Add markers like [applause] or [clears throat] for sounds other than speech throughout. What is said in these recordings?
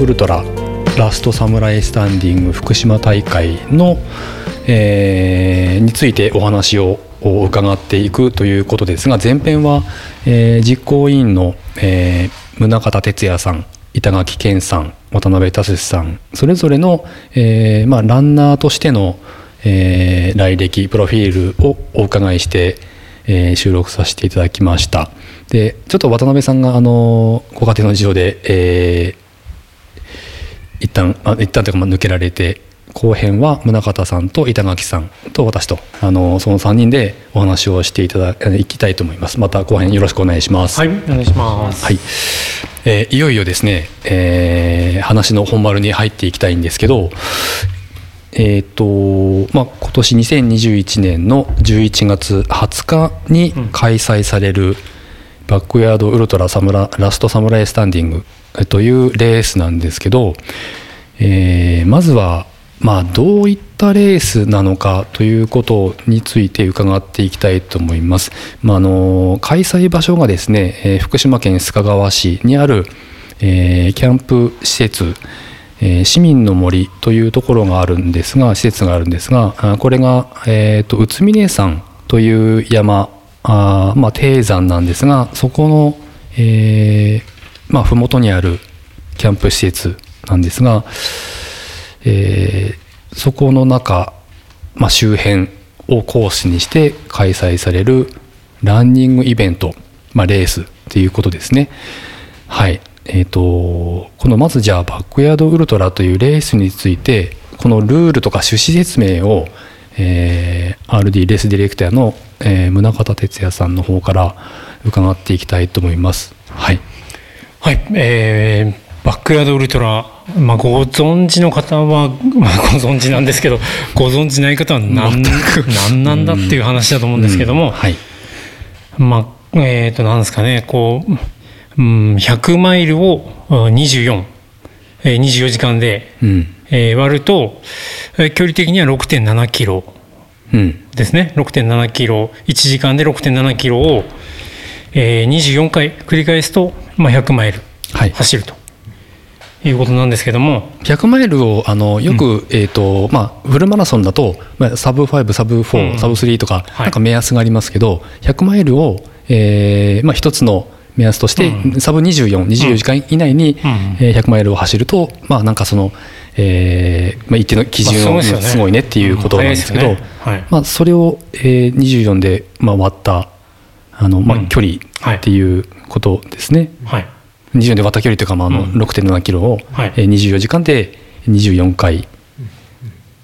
ウルトララストサムライスタンディング福島大会の、えーについてお話を伺っていくということですが前編は、えー実行委員の、えー宗像哲也さん板垣健さん渡辺達さんそれぞれの、えーまあ、ランナーとしての、えー来歴プロフィールをお伺いして、えー収録させていただきました。でちょっと渡辺さんがあのご家庭の事情で、えー一旦あ一旦というかまあ抜けられて後編は宗像さんと板垣さんと私とあのその3人でお話をしていただいきたいと思います。また後編よろしくお願いします。はい、お願いします。はい、えーいよいよですね、えー話の本丸に入っていきたいんですけど、えーとまあ、今年2021年の11月20日に開催されるバックヤードウルトラサムララストサムライスタンディングえというレースなんですけど、えーまずは、まあ、どういったレースなのかということについて伺っていきたいと思います。まあ、あの開催場所がですね、えー福島県須賀川市にある、えーキャンプ施設、えー市民の森というところがあるんですが施設があるんですがこれが、えー、と宇都宮山という山あまあ、低山なんですがそこの、えーまあ、麓にあるキャンプ施設なんですが、えーそこの中、まあ、周辺をコースにして開催されるランニングイベント、まあ、レースということですね。はいえー、とこのまずじゃあバックヤードウルトラというレースについてこのルールとか趣旨説明を、えー RD レースディレクターの、えー宗像哲也さんの方から伺っていきたいと思います。はい、はい、えーバックヤードウルトラ、まあ、ご存知の方は、[laughs] まあ、ご存知なんですけど、ご存知ない方は何 [laughs] 何なんだっていう話だと思うんですけども、うんはい。まあ、えっ、と、なんですかね、こう、うん、100マイルをうん24、えー24時間で、うん。えー割ると、えー距離的には6.7キロうん。ですね。6.7キロ1時間で6.7キロを、えー24回繰り返すと、まあ、100マイルはい、走ると。いうことなんですけども、100マイルをあのよく、えーとまあ、フルマラソンだと、まあ、サブ5、サブ4、うん。サブ3とか、はい。なんか目安がありますけど、100マイルを、えーまあ、一つの目安として、うサブ24、24時間以内に、うん。えー100マイルを走ると、まあ、なんかその、えーまあ、一定の基準を、まあすごいね。すごいねっていうことなんですけど、まあ、それを、えー24で、まあ、割ったあの、まあうん、距離っていうことですね。はい。24で割った距離というか、まああのうん。6.7キロを、はい。えー24時間で24回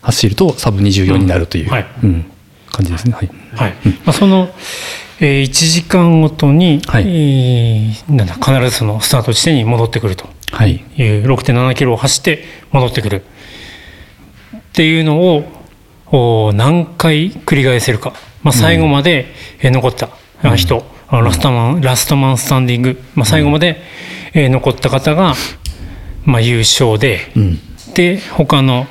走るとサブ24になるという、うん。はい。うん。感じですね。はい。はい。まあ、その、え1時間ごとに、はい。えーなんだ必ずそのスタート地点に戻ってくると。はい。いう6.7キロを走って戻ってくる。っていうのをお何回繰り返せるか、まあ、最後までえー残ったあ人、あラストマンラストマンスタンディング、まあ、最後までえー残った方が、まあ、優勝で、うん、で他の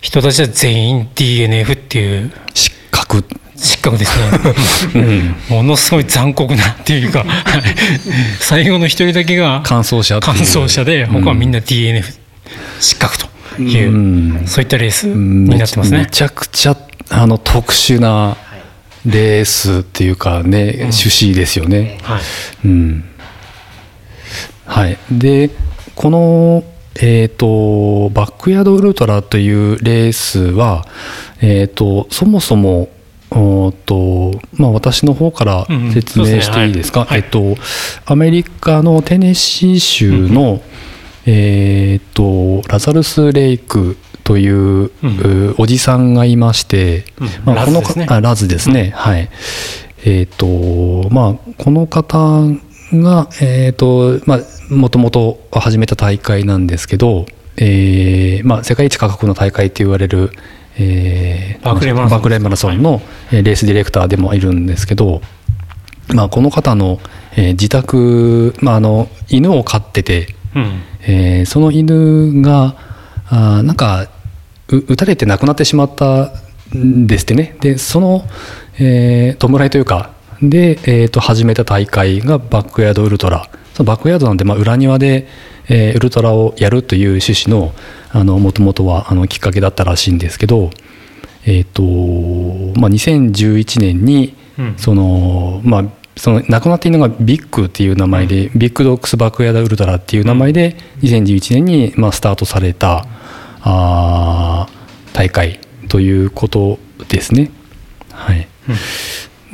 人たちは全員 DNF っていう。失格、失格ですね。[laughs] うん、ものすごい残酷なっていうか、は [laughs] い最後の一人だけが完走者っていう。完走者で、他はみんな DNF 失格という、うん。そういったレースうん。になってますめね。ちゃくちゃあの特殊なレースっていうかね、趣旨ですよね。はい。うん。はい、でこの、えー、とバックヤードウルトラというレースは、えー、とそもそもおーとまあ、私の方からうんうん。説明していいですか、えっと、アメリカのテネシー州の、えー、とラザルス・レイクという、ん。うおじさんがいまして、うん。まあ、このラズね。あラズですね、はい。えっ、とまあこの方がえっ、とまあもともと始めた大会なんですけど、えーまあ、世界一過酷な大会って言われる、えーバークレーマラソン。バークレーマラソンの、えーレースディレクターでもいるんですけど、まあ、この方の、えー自宅、まあ、あの犬を飼ってて、うん。えーその犬があーなんかう撃たれて亡くなってしまったんですってね。でその、えー弔いというかで、えーと始めた大会がバックヤードウルトラ。そのバックヤードなんで、まあ、裏庭で、えーウルトラをやるという趣旨のもともとはあのきっかけだったらしいんですけど、えーとまあ、2011年にうん。その、まあ、その亡くなっているのがビッグっていう名前で、ビッグドックスバックヤードウルトラっていう名前で2011年にまあスタートされたあー大会ということですね。はい、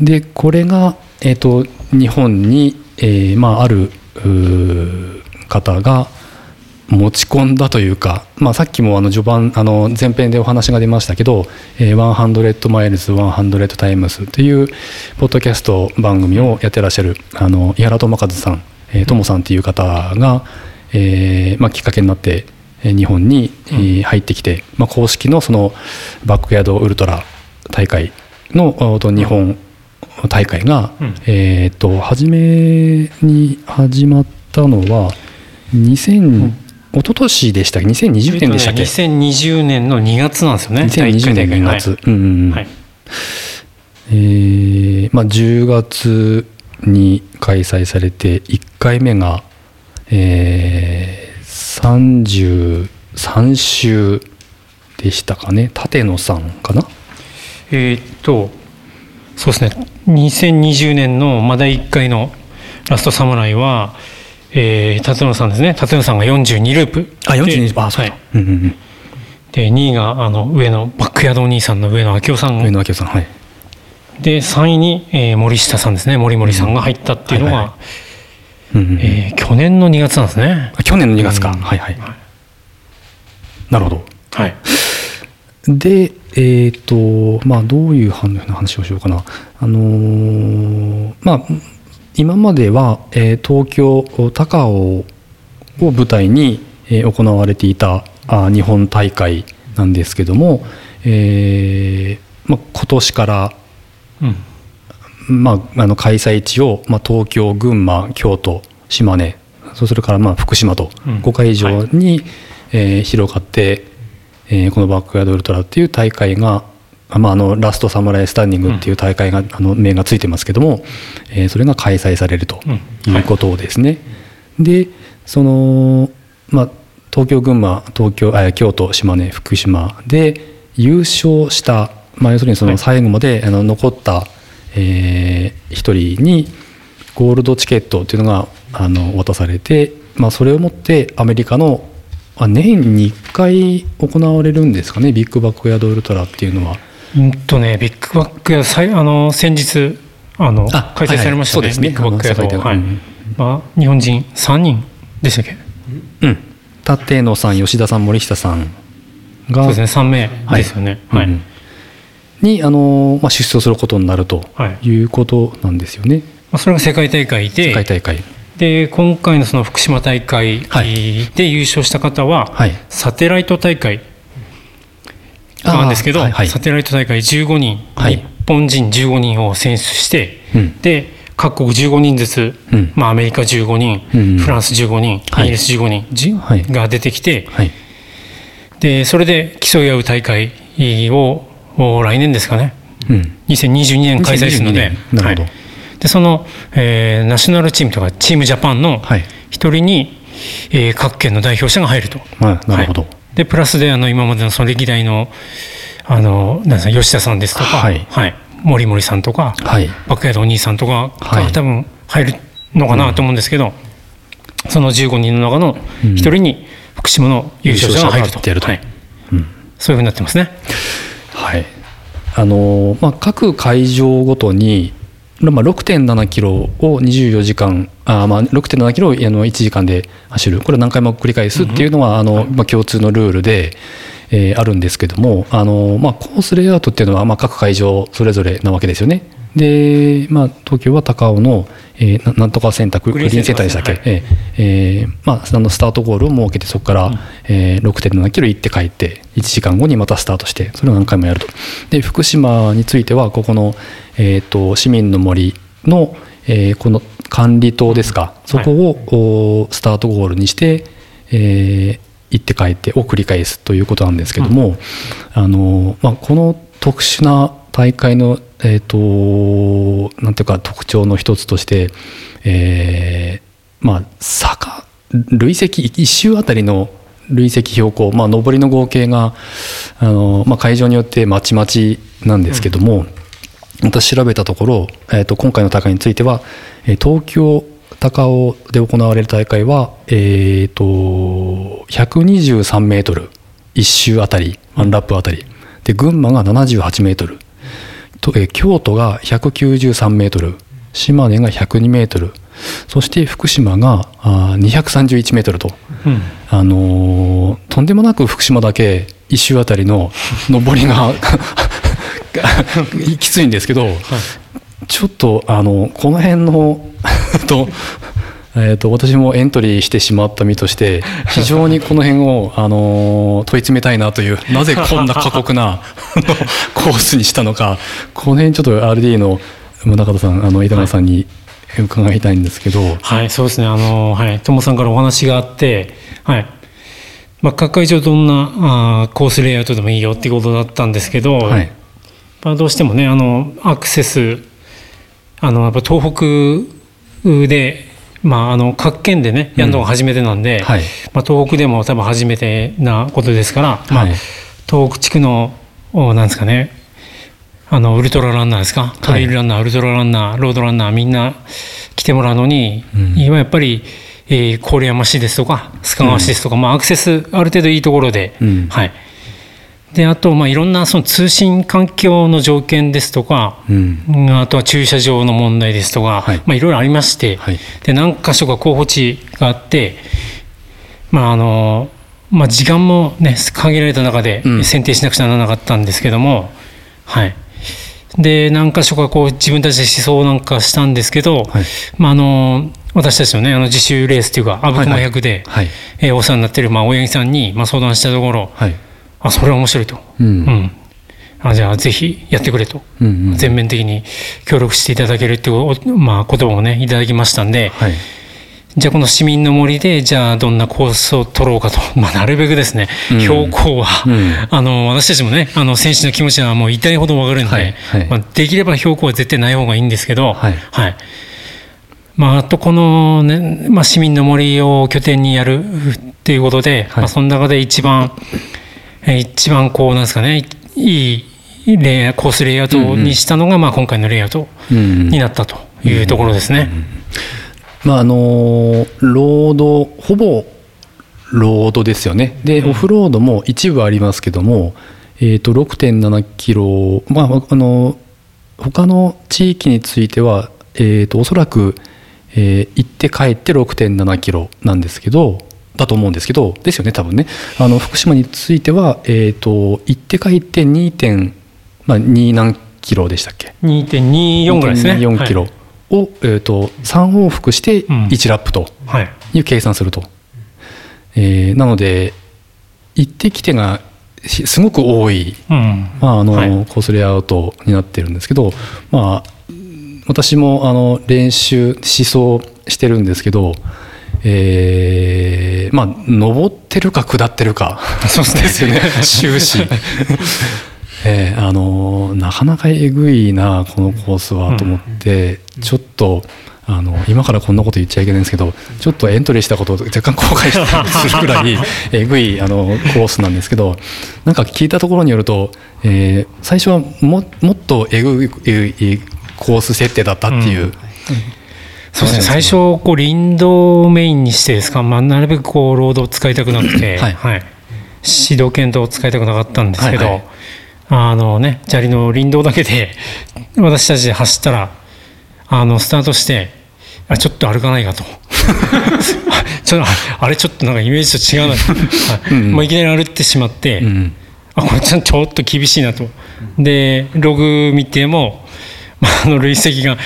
でこれが、えー、と日本に、えーまあ、あるうー方が持ち込んだというか、まあ、さっきもあの序盤あの前編でお話が出ましたけど「えー100マイルズ100タイムス」というポッドキャスト番組をやってらっしゃるあの井原智和さんえーともさんという方が、えーまあ、きっかけになってえー日本にえー入ってきて、まあ、公式のそのバックヤードウルトラ大会の日本大会が、うん。えっと初めに始まったのは2000、一昨年でしたっけ？2020年でしたっけ、えっとね2020年の2月なんですよね。2020年2月、はいうんはい。えーまあ、10月に開催されて1回目が、えー、33週でしたかね。立野さんかな？えーっと、そうですね、2020年のまだ1回のラストサムライは、えー、立野さんですね、立野さんが42ループ。あ42であそうだ、はい、うんうんうん。で、2位があの上野、バックヤードお兄さんの上野明夫さん。上野明夫さんはい。で、3位に、えー森下さんですね、森森さんが入ったっていうのが、はいはうんうんうんえー去年の2月なんですね。あ去年の2月か、うん。はいはい。なるほど。はい。でえっ、とまあどういう話話をしようかな。あのーまあ今までは、えー東京高尾を舞台に、えー行われていたあ日本大会なんですけども、えーまあ、今年から、うん。まあ、あの開催地を、まあ、東京群馬京都島根それからまあ福島とうん。5会場に、えー広がって、えーこのバックヤードウルトラっていう大会が、あまあ、あのラストサムライスタンディングっていう大会が、あの名がついてますけども、えーそれが開催されるとうん。い。うことですね。でその、まあ、東京群馬東京あ京都島根福島で優勝した、まあ、要するにその最後まで、あの残った、えー一人にゴールドチケットっていうのがあの渡されて、まあ、それをもってアメリカのあ年に1回行われるんですかねビッグバックヤードウルトラっていうのは。うんとね、ビッグバックヤードさいあの先日あのあ開催されましたね、はいはい。ね。ビッグバックヤード。はい。うん。まあ、日本人3人でしたっけ？うん、立野さん吉田さん森下さんがそうですね3名ですよね。はい、うんにあの、まあ、出走することになるとはい。いうことなんですよね、まあ、それが世界大会で世界大会。で今回のその福島大会はい。で優勝した方は、はい。サテライト大会なんですけど、はいはい。サテライト大会15人、はい。日本人15人を選出して、うん。で各国15人ずつ、うん。まあ、アメリカ15人、うんフランス15人、はい。イギリス15人が出てきて、はい。でそれで競い合う大会をお来年ですかね。うん。2022年開催するので。2022年なるほど。はい。でその、えーナショナルチームとかチームジャパンのはい。一人に、えー各県の代表者が入ると。はい。なるほど、はい。でプラスであの今までのその歴代のあのなんですか吉田さんですとか、はい。森森さんとか、はい。バックヤードお兄さんとかはい。が多分入るのかなと思うんですけど、その15人の中の一人に福島の優勝者が入ると,、優勝者が入ってやると。はい。うん。そういうふうになってますね。はい。あのまあ、各会場ごとに、まあ、6.7キロを24時間あ、まあ、6.7キロをあの1時間で走る。これを何回も繰り返すっていうのが、あのまあ、共通のルールで、えーあるんですけどもあの、まあ、コースレイアウトっていうのは、まあ、各会場それぞれなわけですよね。で、まあ、東京は高尾の、えーななんとかセンタークグリーンセンターでしたっけ、センえーえーまあ、あのスタートゴールを設けてそこから、えー6.7キロ行って帰って1時間後にまたスタートしてそれを何回もやると。で福島についてはここの、えー、と市民の森の、えーこの管理棟ですかそこを、おスタートゴールにして、えー行って帰ってを繰り返すということなんですけども、あのまあ、この特殊な大会の、えー、となんていうか特徴の一つとして、えーまあ、坂累積1周あたりの累積標高、まあ、上りの合計があの、まあ、会場によってまちまちなんですけども、うん、私調べたところ、えーと、今回の大会については東京高尾で行われる大会は、えーと、123メートル。1周あたりワンラップあたり。で群馬が78メートル。と、えー、京都が193メートル。島根が102メートル。そして福島があ231メートルと、うん、あのー、とんでもなく福島だけ1周あたりの [laughs] 上りが [laughs] きついんですけど、はい、ちょっとあのこの辺の [laughs] と。えーと、私もエントリーしてしまった身として [laughs] 非常にこの辺を、あの問い詰めたいなというなぜこんな過酷な [laughs] コースにしたのかこの辺ちょっと RD の宗像さんあの板村さんに伺いたいんですけど、はい、はい、そうですね。あのはい。友さんからお話があってはい。まあ、各会場どんなあコースレイアウトでもいいよっていうことだったんですけど、はい、まあ、どうしてもねあのアクセスあのやっぱ東北で、まあ、あの各県でねやるのが初めてなんで、うんはい、まあ、東北でも多分初めてなことですから、まあ、東北地区のなんですかねあのウルトラランナーですかトレイルランナー、ウルトラランナーロードランナーみんな来てもらうのに、うん、今やっぱり、えー、郡山市ですとか須賀川市ですとか、うん、まあ、アクセスある程度いいところで、うん、はい、であと、まあ、いろんなその通信環境の条件ですとか、あとは駐車場の問題ですとか、はい。まあ、いろいろありまして、はい、で何箇所か候補地があって、まああのまあ、時間も、ね、限られた中で選定しなくちゃならなかったんですけども、はい。で何箇所かこう自分たちで思想なんかしたんですけど、はい、まあ、あの私たちのねあの自主レースというか阿武隈100で、はいはい、えー、お世話になっている、まあ、大八木さんに、まあ、相談したところ、はい、あそれは面白いと、うん、うん、あじゃあぜひやってくれと、うんうん、全面的に協力していただけるっていう、まあ、言葉をねいただきましたんで、はい。じゃあこの市民の森でじゃあどんなコースを取ろうかと、[laughs] まあ、なるべくですね、うん、標高は、うん、あの私たちもねあの選手の気持ちはもう痛いほど分かるんで、はい。はい、まあ、できれば標高は絶対ない方がいいんですけど、はい、はい、まあ、あとこの、ねまあ、市民の森を拠点にやるっていうことで、まあ、その中で一番一番こうなんですかね。いいレイコースレイアウトにしたのが、まあ、今回のレイアウトになったというところですね。うんまああのロードほぼロードですよね。で、オフロードも一部ありますけども、えー、と6.7キロまああの他の地域については、えー、とおそらく、えー、行って帰って6.7キロなんですけどだと思うんですけどですよね多分ね。あの福島については、えー、と行って帰って2.2、まあ、2何キロでしたっけ？2.24ぐらいですね。2.4キロ、はい。を、えーと、3往復して1ラップとい。う計算すると、はい、えー、なので行ってきてがすごく多い、うん、まああの、はい、コースレイアウトになってるんですけど、まあ、私もあの練習思想してるんですけど、えー、まあ登ってるか下ってるか。[laughs] そうですよね。終始。[laughs] えー、あのなかなかえぐいなこのコースはと思って、ちょっとあの今からこんなこと言っちゃいけないんですけどちょっとエントリーしたことを若干後悔するくらい [laughs] えぐいあのコースなんですけどなんか聞いたところによると、えー、最初はももっとえぐいコース設定だったっていう。うんそうですね、最初こう林道をメインにしてですか、まあ、なるべくこうロードを使いたくなくて、はい。はい、指導検討を使いたくなかったんですけど、はいはい。あのね、砂利の林道だけで私たちで走ったらあのスタートしてあちょっと歩かないかと。[laughs] ちょあれちょっとなんかイメージと違うな、はい。うんもういきなり歩ってしまって、うん、あこれちょっと厳しいなと。でログ見ても、まあ、あの累積が、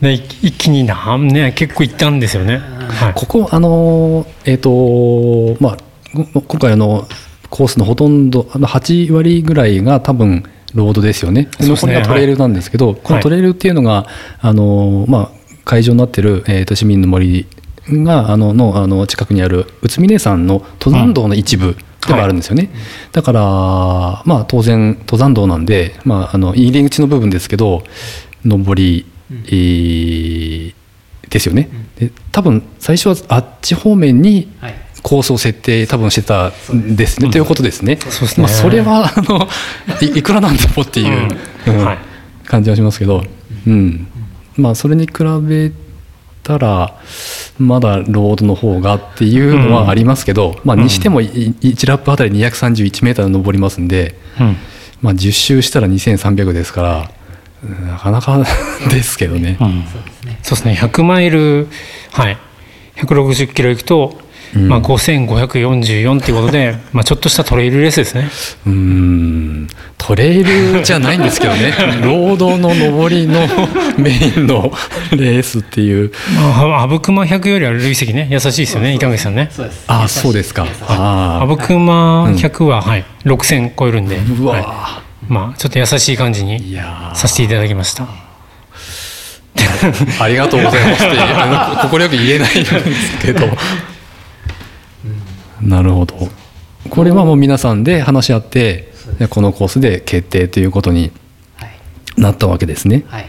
ね、一気にな、ね、結構いったんですよね。はい、ここあのえっ、ー、とまあ今回あのコースのほとんど8割ぐらいが多分ロードですよね。残りがトレイルなんですけど、はい、このトレイルっていうのが、あのまあ、会場になってる、えー、と市民の森があののあの近くにある宇都宮山の登山道の一部ではあるんですよね、うんはい、だから、まあ、当然登山道なんで、まあ、あの入り口の部分ですけど上り、うん、ですよね。で多分最初はあっち方面にはい。コースを設定多分してたんです。ね、ということですね。そうですね。まあ、それはあのいいくらなんでもっていう、うん。うん。はい。感じはしますけど、うん。まあそれに比べたらまだロードの方がっていうのはありますけど、まあにしてもい1ラップあたり231メーター登りますんで、うん。まあ10周したら2300ですから。うんなかなかですけどね。うん。そうですね。そうですね100マイルはい。160キロ行くと、うん。まあ、5544っていうことで、[laughs] まあ、ちょっとしたトレイルレースですね。うーん。トレイルじゃないんですけどね。ロードの上りの [laughs] メインのレースっていう。まあ、阿武隈100よりは累積ね。優しいですよね。板垣さんね。そうです。ああそうですか。あ阿武隈100は、はい、6000超えるんで、あうわはいまあ、ちょっと優しい感じいにやさせていただきました。ー [laughs] ありがとうございますって [laughs] よく言えないんですけど。[laughs] なるほど。これはもう皆さんで話し合ってこのコースで決定ということにはい。なったわけですね。はい、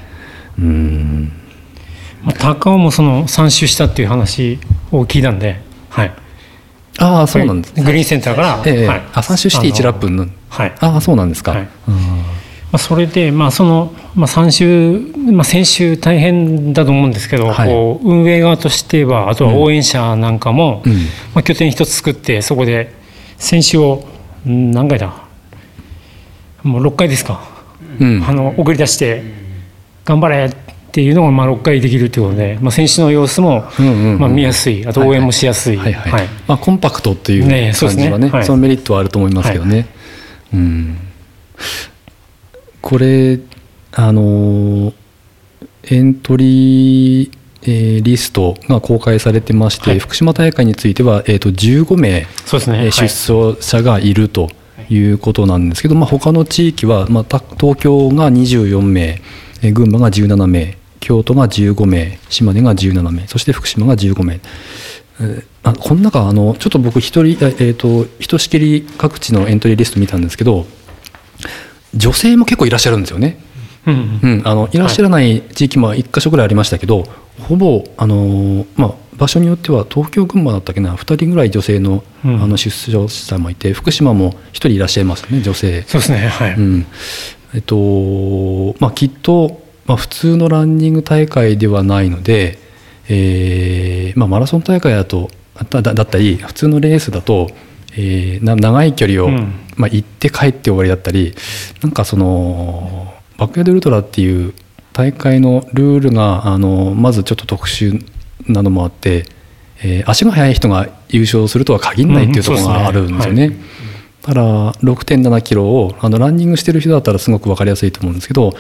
うーん。まあ、高尾もその3周したっていう話を聞いたんで、はい、ああそうなんですね。グリーンセンターから、ええはい、あ3周して1ラップのはい。ああそうなんですか、はい。うん。まあ、それで、まあそのまあ、3週、まあ、先週大変だと思うんですけど、はい。こう運営側としてはあとは応援者なんかも、うん。まあ、拠点一つ作ってそこで選手をん何回だ？もう6回ですか、うん。あの送り出して頑張れっていうのがまあ6回できるということで、まあ、選手の様子も、まあ、見やすい。あと応援もしやすい。コンパクトっていうねそうですね。感じはねはい。そのメリットはあると思いますけどね、うん、これあのーエントリー、えーリストが公開されてまして、はい。福島大会については、えー、と15名、そうですね、出走者がいるということなんですけど、まあ、他の地域は、まあ、た東京が24名、えー群馬が17名京都が15名島根が17名そして福島が15名。えーあこの中あのちょっと僕一人、えー、とひとしきり各地のエントリーリスト見たんですけど女性も結構いらっしゃるんですよね。うんうん、あのいらっしゃらない地域も1箇所ぐらいありましたけど、ほぼあの、まあ、場所によっては東京群馬だったっけな2人ぐらい女性の,、うんあの出場者もいて福島も1人いらっしゃいますね女性。そうですねはい、うんえっとまあ、きっと、まあ、普通のランニング大会ではないので、えーまあ、マラソン大会だとだだだったり普通のレースだと、えーな長い距離を、うん。まあ、行って帰って終わりだったりなんかそのバックヤードウルトラっていう大会のルールがあのまずちょっと特殊なのもあって、えー足が速い人が優勝するとは限らないっていうところがあるんですよね。うんそうただ6.7キロをあのランニングしてる人だったらすごく分かりやすいと思うんですけど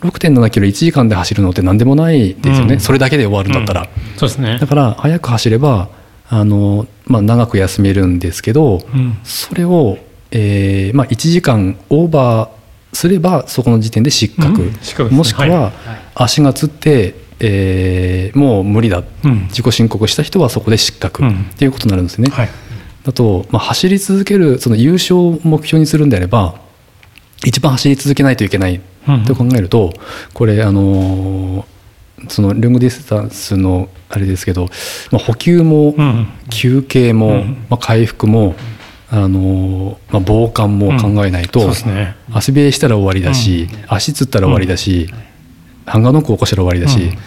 6.7キロ1時間で走るのって何でもないですよね、うん。それだけで終わるんだったら、そうですね。だから早く走ればあの、まあ、長く休めるんですけど、うん。それを、えーまあ、1時間オーバーすればそこの時点で失格、うん。失格ですね。もしくははい。足がつって、えーもう無理だ、うん。自己申告した人はそこで失格、うん。っていうことになるんですね。はい。だと、まあ、走り続けるその優勝を目標にするんであれば一番走り続けないといけないうんと考えると、これあのーそのロングディスタンスのあれですけど、まあ、補給もうん休憩も、うんまあ、回復も、あのーまあ、防寒も考えないと、足冷えしたら終わりだし、足つったら終わりだし、ハンガーノック起こしたら終わりだし、うん。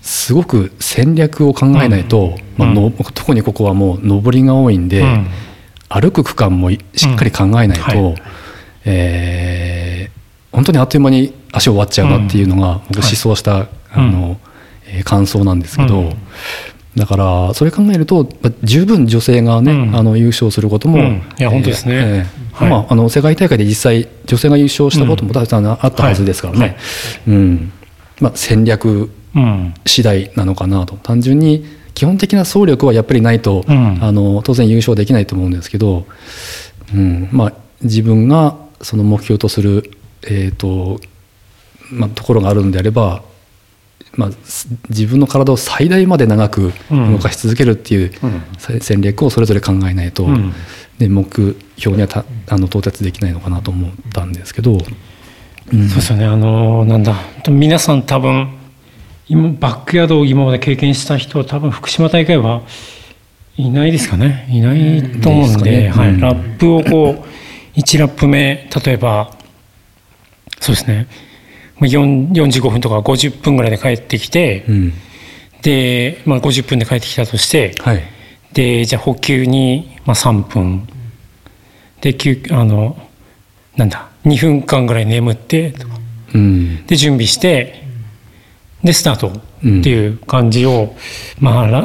すごく戦略を考えないと、うん。まあの特にここはもう上りが多いんで、うん。歩く区間もいしっかり考えないと、うえー本当にあっという間に足終わっちゃうなっていうのが、僕思想した、あのえー感想なんですけど、うん。だからそれ考えるとまあ十分女性がね、うん。あの優勝することも、うん。いや本当ですね。まあ、あの世界大会で実際女性が優勝したこともたくさんあったはずですからね、はい。うん。まあ、戦略うん。次第なのかなと。単純に基本的な走力はやっぱりないと、うん。あの当然優勝できないと思うんですけど、うん。まあ、自分がその目標とする、えーとまあ、ところがあるんであれば、まあ、す自分の体を最大まで長くうん。動かし続けるっていう戦略をそれぞれ考えないと、うん。ね、目標にはたあの到達できないのかなと思ったんですけど、うん。そうですよね。あのなんだ。皆さん多分今バックヤードを今まで経験した人は多分福島大会はいないですかね。いないと思うんで,、ねうん。はい、ラップをこう1ラップ目例えばそうですね。まあ4 45分とか50分ぐらいで帰ってきて、うん。で、まあ、50分で帰ってきたとしてはい。でじゃあ補給に、まあ、3分。で休あのなんだ2分間ぐらい眠ってとか。うん。で準備してでスタートっていう感じを、まあラ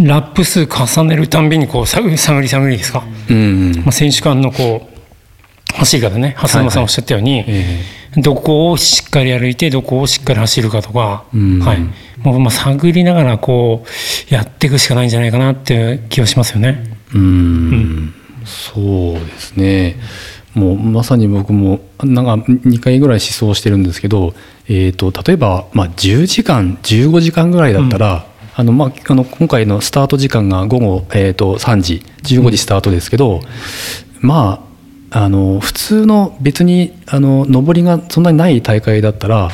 ラップ数重ねるたんびにこう探り探り探りですか、うんまあ、選手間のこう走り方ね。蓮沼さんおっしゃったように、えどこをしっかり歩いてどこをしっかり走るかとか、うん。はい、もうまあ探りながらこうやっていくしかないんじゃないかなっていう気がしますよね。えうん。そうですね。もうまさに僕もなんか2回ぐらい思想してるんですけど、えー、と例えば、まあ、10時間15時間ぐらいだったら、あのまあ、あの今回のスタート時間が午後、えー、と3時15時スタートですけど、まああの普通の別にあの上りがそんなにない大会だったら、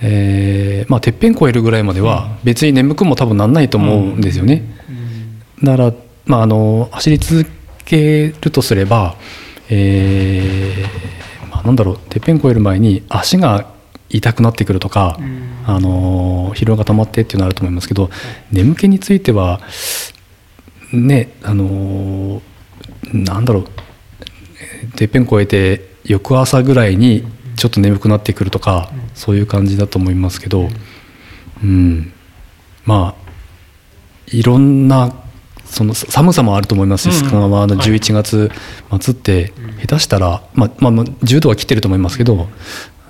えーまあ、てっぺん越えるぐらいまでは別に眠くも多分なんないと思うんですよね。だから、まあ、あの走り続けるとすれば、えーまあ、なんだろうてっぺん越える前に足が痛くなってくるとか、あの疲労が溜まってっていうのはあると思いますけど眠気についてはねあのなんだろうえーてっぺん越えて翌朝ぐらいにちょっと眠くなってくるとか、そういう感じだと思いますけど、うん、まあいろんなそのさ寒さもあると思いますし、うん。須賀川のはい。11月末って下手したら、まあまあ、まあ10度は切ってると思いますけど、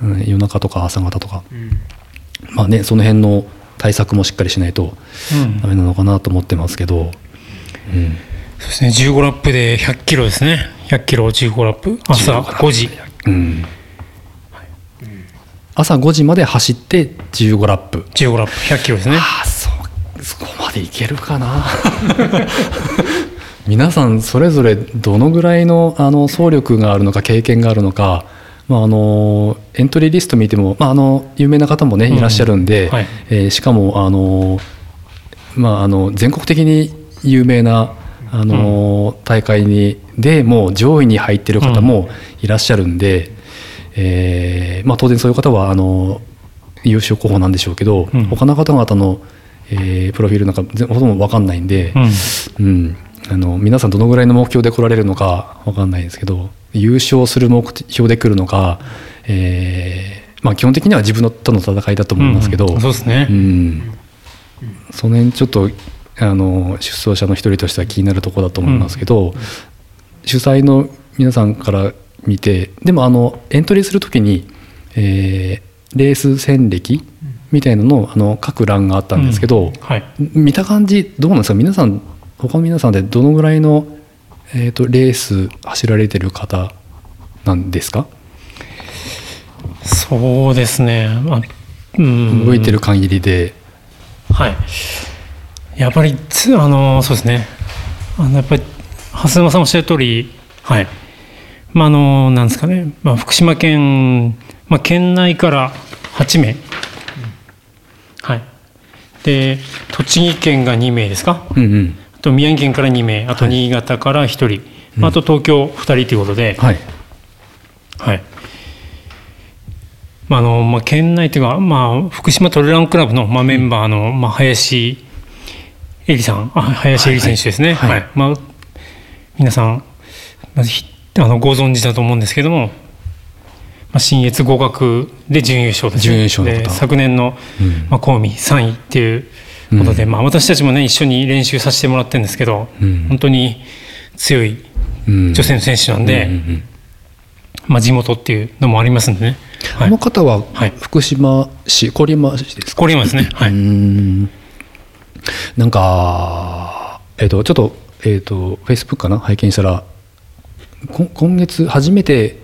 うん、夜中とか朝方とか、まあね、その辺の対策もしっかりしないとうん。ダメなのかなと思ってますけど、うん、そうですね。15ラップで100キロですね100キロ15ラップ朝5時。うん。朝5時まで走って15ラップ。15ラップ100キロですね。ああそうそこまでいけるかな。[laughs] 皆さんそれぞれどのぐらいのあの走力があるのか経験があるのか、まあ、あのエントリーリスト見ても、まあ、あの有名な方もねうん。いらっしゃるんで、はい。えーしかもあの、まあ、あの全国的に有名なあの、大会にでもう上位に入ってる方もいらっしゃるんで、えーまあ、当然そういう方はあの優勝候補なんでしょうけど、うん。他の方々の、えープロフィールなんか全ほとんど分かんないんで、うん。うん。あの皆さんどのぐらいの目標で来られるのか分かんないですけど優勝する目標で来るのか、えーまあ、基本的には自分のとの戦いだと思いますけど、うん。そうですね。うん。その辺ちょっとあの出走者の一人としては気になるところだと思いますけど、主催の皆さんから見てでもあのエントリーするときに、えーレース戦歴みたいなのをあの書く欄があったんですけど、はい。見た感じどうなんですか？皆さん他の皆さんでどのぐらいの、えー、とレース走られてる方なんですか、そうですね。まあうん。動いてる限りで、はい。やっぱりつあのそうですね。あのやっぱり蓮沼さんおっしゃる通りはい。まああのなんですかね、まあ、福島県、まあ、県内から8名、はい。で栃木県が2名ですか。うんうん。あと宮城県から2名。あとはい。新潟から1人、まああと東京2人ということで、はい。はい。まああのまあ、県内というか、まあ、福島トレランクラブの、まあ、メンバーの、まあ、林恵里さん、あ林恵里選手ですね。はい。はい。まあ、皆さん、あのご存知だと思うんですけども、まあ、新越合格で準優勝です、ね、準優勝昨年の、うん。まあ、公見3位っていうことで、うん。まあ、私たちもね一緒に練習させてもらってるんですけど、うん。本当に強いうん。女性の選手なんで、うんうんうん。まあ、地元っていうのもありますんでね。はい。この方ははい。福島市郡山市ですか？これ今ですね。はい。ん。なんかえっ、とちょっとえっ、とフェイスブックかな？拝見したら。こ今月初めて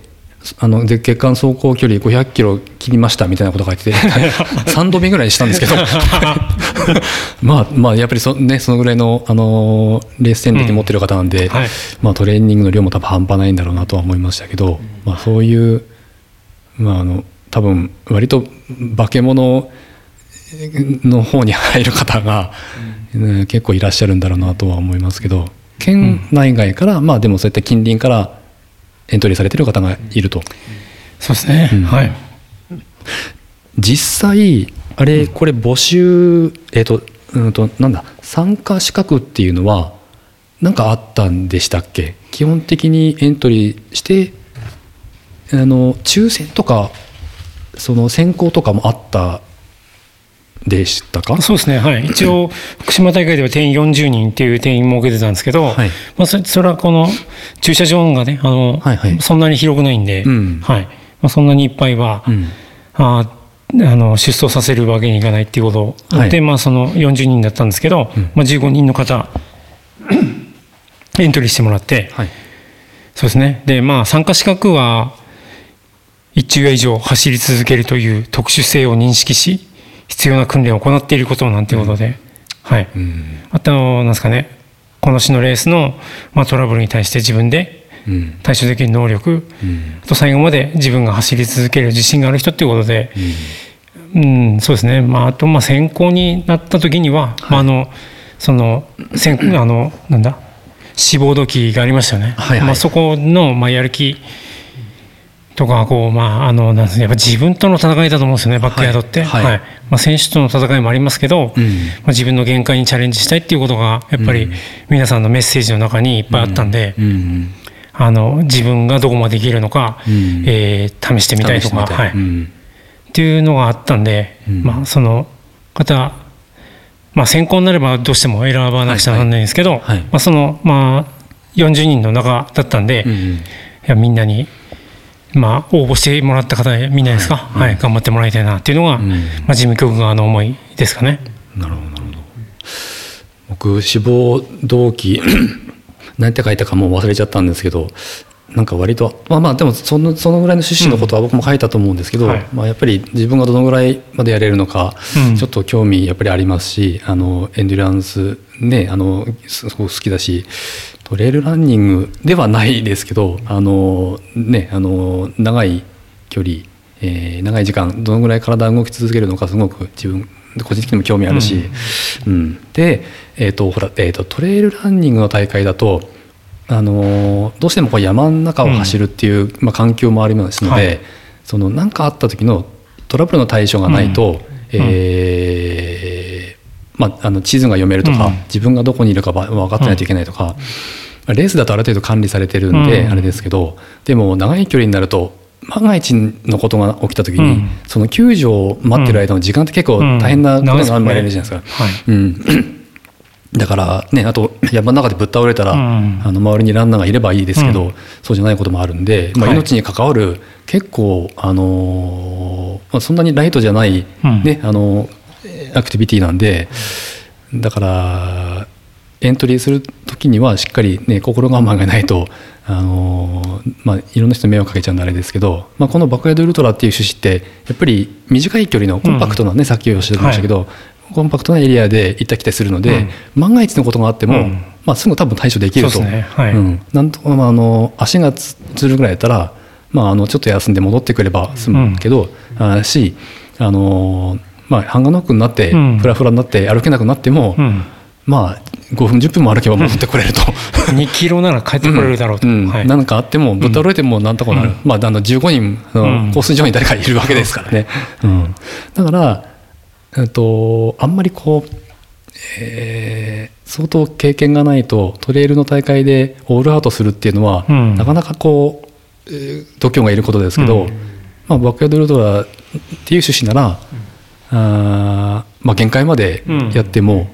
あの月間走行距離500キロ切りましたみたいなこと書いてて [laughs] 3度目ぐらいにしたんですけど。[laughs] まあまあやっぱりそ,、ね、そのぐらいの、あのーレース戦歴持ってる方なんで、はい。まあ、トレーニングの量も多分半端ないんだろうなとは思いましたけど、まあ、そういう、まあ、あの多分割と化け物の方に入る方が、うん結構いらっしゃるんだろうなとは思いますけど県内外から、まあでもそういった近隣からエントリーされてる方がいると。そうですね、うん。はい。実際あれこれ募集えっ、とうんとなんだ参加資格っていうのは何かあったんでしたっけ？基本的にエントリーしてあの抽選とかその選考とかもあったでしたか？そうですね、はい、一応、福島大会では定員40人っていう定員設けてたんですけど、はい。まあ、それそれはこの駐車場がね、あのはいはい。そんなに広くないんで、うん。はい。まあ、そんなにいっぱいは、うん。あーあの出走させるわけにいかないっていうこと。はい。で、まあ、その40人だったんですけど、うん。まあ、15人の方、エントリーしてもらって、はい。そうですね、でまあ、参加資格は、一昼夜以上走り続けるという特殊性を認識し、必要な訓練を行っていることなんていうことで、はい、うん。あと、なんですかね、この種のレースの、まあ、トラブルに対して自分でうん。対処できる能力、うん。あと最後まで自分が走り続ける自信がある人っていうことで、うん、そうですね、まあ、あと、まあ、選考になった時には、まあ、あの、その、選あの、なんだ、志望動機がありましたよね。はいはい。まあ、そこの、まあ、やる気とか、こう、まあ、あの、なんですね、やっぱ自分との戦いだと思うんですよね、バックヤードって。はいはい。まあ、選手との戦いもありますけど、うん。まあ、自分の限界にチャレンジしたいっていうことが、やっぱり皆さんのメッセージの中にいっぱいあったんで、うん。あの、自分がどこまでいけるのか、うん。えー試してみたいとか、はい。うん。っていうのがあったんで、うん。まあ、その方、まあ、選考になればどうしても選ばなくちゃならないんですけど、はい。はいまあ、その、まあ、40人の中だったんで、いうん。やみんなに、まあ、応募してもらった方、みんなですか、はい。頑張ってもらいたいなっていうのが、うん。まあ、事務局側の思いですかね。なるほどなるほど。僕志望動機 [clears throat] 何て書いたかもう忘れちゃったんですけどなんか割とまあまあでもそのそのぐらいの趣旨のことは僕も書いたと思うんですけど、はい。まあ、やっぱり自分がどのぐらいまでやれるのか、うん。ちょっと興味やっぱりありますしあのエンデュランスねあのすすごく好きだしトレイルランニングではないですけどあのねあの長い距離、えー長い時間どのぐらい体が動き続けるのかすごく自分個人的にも興味あるし、うん。で、えーとほらえー、とトレイルランニングの大会だと、あのーどうしてもこう山の中を走るっていう、まあ、環境もありますので、はい。その何かあった時のトラブルの対処がないと、うん。えーまあ、あの地図が読めるとか、うん。自分がどこにいるかば分かってないといけないとか、レースだとある程度管理されてるんで、うん。あれですけどでも長い距離になると万が一のことが起きた時に、うん。その救助を待ってる間の時間って結構大変なことがあるまれるじゃないですか。[clears throat] だからねあと山の中でぶっ倒れたら、うん。あの周りにランナーがいればいいですけど、うん。そうじゃないこともあるんで、まあ、はい。命に関わる結構、あのーまあ、そんなにライトじゃない、うん。ねあのアクティビティなんでだからエントリーする時にはしっかり、ね、心構えがないと、あのーまあ、いろんな人に迷惑かけちゃうんであれですけど、まあ、このバックヤードウルトラっていう趣旨ってやっぱり短い距離のコンパクトなね、さっきおっしゃってましたけど、コンパクトなエリアで行ったり来たりするので、万が一のことがあっても、うん。まあ、すぐ多分対処できると。はい。うん。なんとか、まあ、あの足がつつるぐらいだったら、まあ、あのちょっと休んで戻ってくれば済むけど、あしあのまあ、ハンガーノックになって、うん。フラフラになって歩けなくなっても、うん。まあ5分10分も歩けば戻ってくれると。[laughs] 2キロなら帰ってこれるだろうと、うん。はい。何かあってもぶっ倒れてもなんとかなる、うん。まあ、あの15人あの、うん。コース上に誰かいるわけですからね、うん、だから、えっと、あんまりこう、えー相当経験がないとトレイルの大会でオールアウトするっていうのは、うん。なかなかこう、えー度胸がいることですけど、うん。まあ、バックヤードルートラっていう趣旨なら、あーまあ、限界までやっても、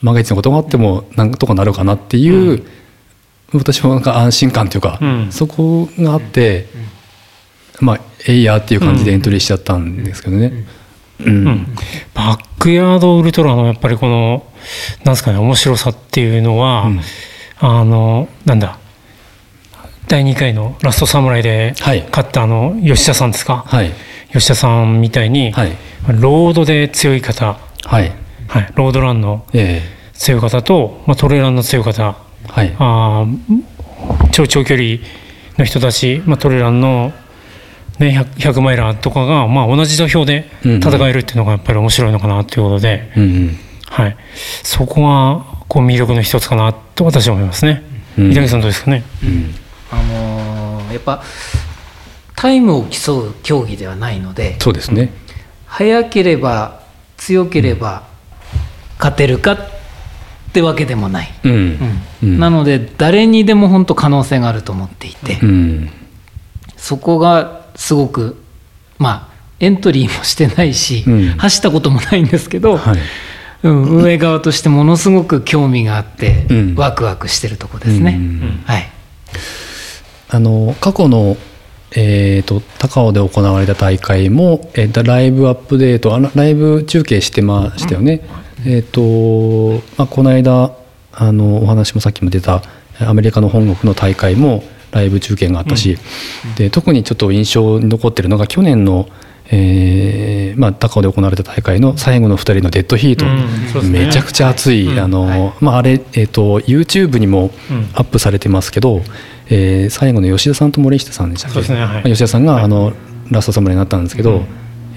万が一のことがあってもなんとかなるかなっていう、私もなんか安心感というか、うん。そこがあって、まあえいやっていう感じでエントリーしちゃったんですけどね。うん。うん。バックヤードウルトラのやっぱりこのなんですかね面白さっていうのは、うん。あのなんだ第2回のラストサムライではい。勝ったあの吉田さんですか、はい吉田さんみたいに、はい。ロードで強い方、はい。はい、ロードランのえ強い方と、まあ、トレーランの強い方。えはい。あー超長距離の人たち、まあ、トレランのね、100, 100マイラーとかが、まあ、同じ土俵で戦えるっていうのがやっぱり面白いのかなということで、うんうん。はい、そこがこう魅力の一つかなと私は思いますね。うん。板木さんどうですかね、うん。あのーやっぱタイムを競う競技ではないのでそうですね。速ければ強ければ勝てるかってわけでもない、うん。うん。うん。なので誰にでも本当可能性があると思っていて、うん。そこがすごくまあエントリーもしてないし、うん。走ったこともないんですけど、はい。うん、運営側としてものすごく興味があって、うん。ワクワクしてるとこですね。うん。はい、あの過去の、えー、と高尾で行われた大会も、えーとライブアップデートあのライブ中継してましたよね。えっ、と、まあ、この間あのお話もさっきも出たアメリカの本国の大会もライブ中継があったし、で特にちょっと印象に残ってるのが去年の、えーまあ、高尾で行われた大会の最後の2人のデッドヒート、うんね。めちゃくちゃ熱い、うん。あのはい。まあ、あれ、えー、と YouTube にもうん。アップされてますけど、えー最後の吉田さんと森下さんでしたっけ？ねはい。まあ吉田さんが、あのラストサムライになったんですけど、うん。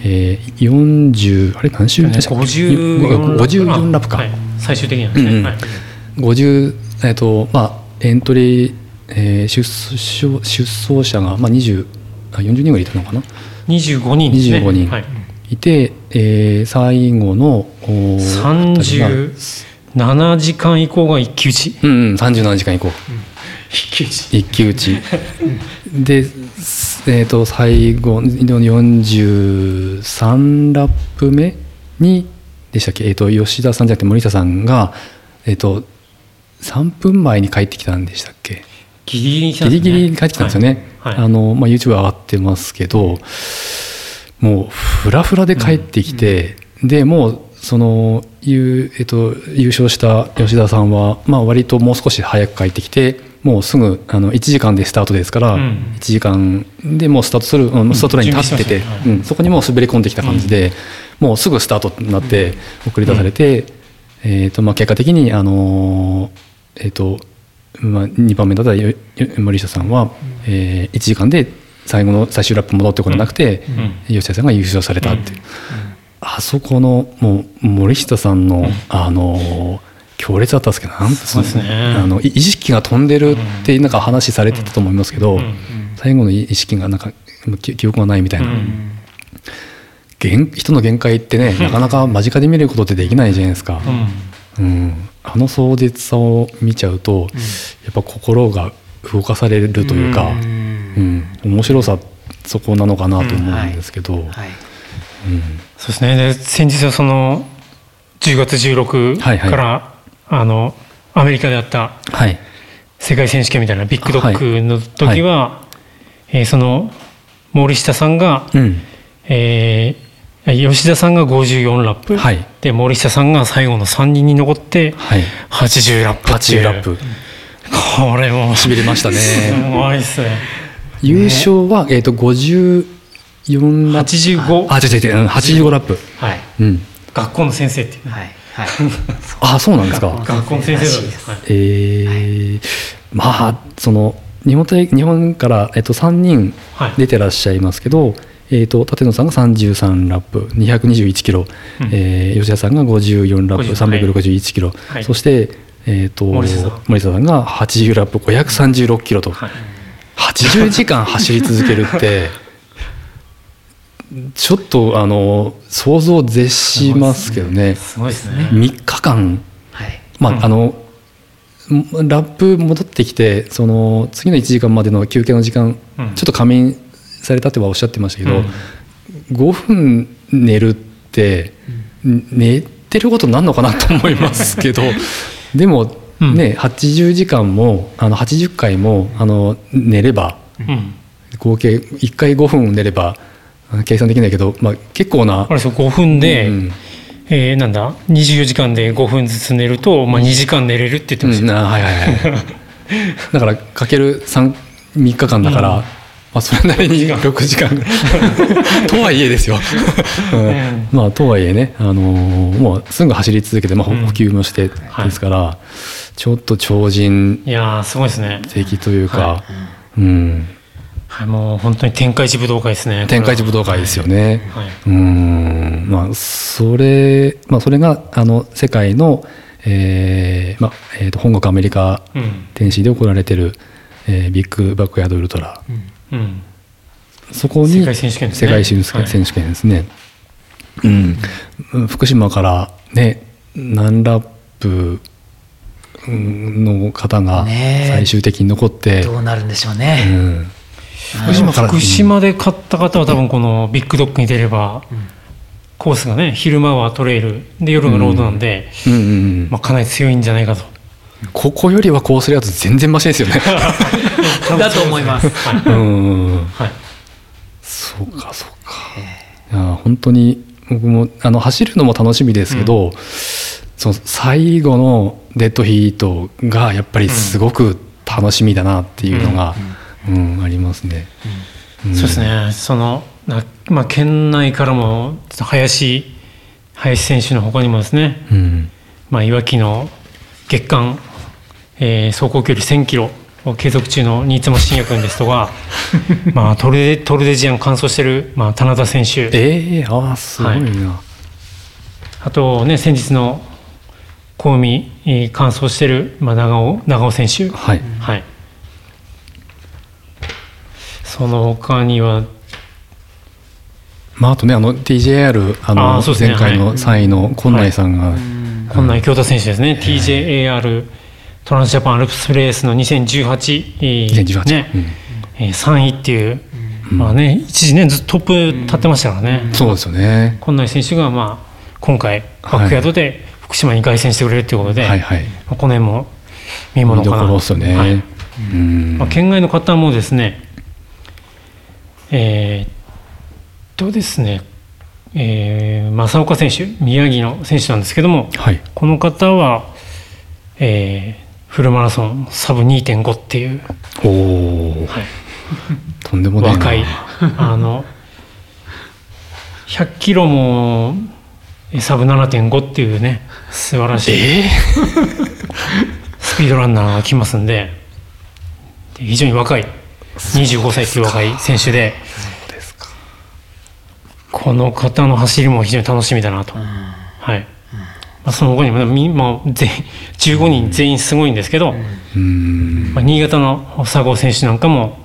えー、40あれ何周でしたっけ？54 54ラップか、はい、最終的にはですね、うんうん。はい。50えっ、とまあエントリー、えー出走出走者が、まあ、20あ40人ぐらいいたのかな？25人ですね。25人。はい、いて、えー最後のおー37時間以降が一騎打ち。うんうん37時間以降。一騎打ち一騎打ち。で、すえー、と最後の43ラップ目にでしたっけ、えー、と吉田さんじゃなくて森下さんが、えー、と3分前に帰ってきたんでしたっけ？ギリギリに来たんギリギリに帰ってきたんですよね、はい。はい。あのまあ、YouTube 上がってますけどもうフラフラで帰ってきて、でもうその優,、えっと、優勝した吉田さんは、まあ、割ともう少し早く帰ってきてもうすぐあの1時間でスタートですから、うん。1時間でもうスタートする、うんスタートラインに立ってて、うん。そこにもう滑り込んできた感じで、もうすぐスタートになって送り出されて、えーとまあ、結果的に、あのーえーとまあ、2番目だった森下さんは、え1時間で最後の最終ラップ戻ってこれなくて、吉田さんが優勝されたって。あそこのもう森下さんの、あのー強烈だったんですけどなんそうですね。あのい意識が飛んでるってなんか話されてたと思いますけど、ん最後の意識がなんか記記憶がないみたいな、人の限界ってねなかなか間近で見ることってできないじゃないですか、うん。あの壮絶さを見ちゃうと、やっぱ心が動かされるというか、うん。面白さそこなのかなと思うんですけど、はい。そうですね。で先日はその10月16はいはい。から、あのアメリカであったはい。世界選手権みたいなビッグドッグの時は、えーその森下さんが、うん。えー吉田さんが54ラップ、はい。で森下さんが最後の3人に残ってはい。80ラップっていう。80ラップ。これもしびれましたね。すごいっすね。優勝は、えー、と54ラップ。85あ違う違う違ううん85ラップ。はい。うん。学校の先生っていう。はいはい。[laughs] あそうなんですか。学校の先生です、はい。えーまあその日本対日本から、えっと、3人はい。出てらっしゃいますけど、えー、と立野さんが33ラップ221キロ、うん。えー吉田さんが54ラップ50 361キロ、はい。そして、えー、と森下さん。森下さんが80ラップ536キロと、はい。80時間走り続けるってちょっとあの想像を絶しますけどね。すごいですね。3日間。はい。まあ、うん。あのラップ戻ってきてその次の1時間までの休憩の時間、うん。ちょっと仮眠されたってはおっしゃってましたけど、うん。5分寝るって、寝てることになるのかなと思いますけど [laughs] でもうん。ね、80時間もあの80回もあの寝ればうん。合計1回5分寝ればあ計算できないけど、まあ、結構なあれですよ5分で、うんえーなんだ24時間で5分ずつ寝ると、まあ、2時間寝れるって言ってましうん、た、あはいはいはい。[laughs] だからかける 3, 3日間だから、うん。まあ、それなりに6時間。[laughs] とはいえですよ、うん。んまあとはいえね、あのーもうすぐ走り続けて、まあ、補給もしてですから、ちょっと超人いやーすごいですね。的というか、はうんはい、もう本当に天下一武道会ですね。天下一武道会ですよね。はい。うんまあそれまあそれがあの世界の、えーまあえー、と本国アメリカうん。天使で行われてる、えービッグバックヤードウルトラうん。そこに世界選手権ですね世界選手権はい選手権ですね、うん、福島からねナンラップうんの方が最終的に残って、どうなるんでしょううね。ん、福島から福島で勝った方は多分このビッグドッグに出れば、コースがね、昼間はトレイル、で夜がロードなんで、うんうんうんまあ、かなり強いんじゃないかと。ここよりはコースレアート全然マシですよね。[laughs] だと思います。はい。うんはい。そうかそうか。いや本当に僕もあの走るのも楽しみですけど、その最後のデッドヒートがやっぱりすごく楽しみだなっていうのが、うんありますね。ん。そうですね、その、なまあ、県内からも、林、林選手の他にもですね、うん。まあ、いわきの月間、えー走行距離1000キロを継続中の新妻真也君ですとか、[laughs] まあ、トルデトルデジアン完走してる、まあ、棚田選手、ええああすごいな。あとね、先日の小海、えー完走してる、まあ、長尾長尾選手、はい。はい、その他には、まああとねあの TJR あのね。前回の3位の今内さんが、今内京太選手ですね、TJAR トランスジャパンアルプスレースの2018、えー2018ね。うん。えー3位っていう、まあね、一時ね、ずっとトップ立ってましたからね、そうですよね。今内選手が、まあ、今回、バックヤードで福島に凱旋してくれるということで、はいはい。まあこの辺も見もの見どかなころですよね。はい。うん。まあ、県外の方もですね、えーっとですね、えー正岡選手、宮城の選手なんですけども、はい。この方は、えーフルマラソンサブ2.5っていう、おお、はいとんでもないな。若い、あの、100キロもえーサブ7.5っていうね、素晴らしいえスピードランナーが来ますんで、で非常に若い、25歳という若い選手で、この方の走りも非常に楽しみだなと。はい。まあ、その他にも、みまあ、全15人全員すごいんですけど、ーうん。まあ、新潟の佐合選手なんかも、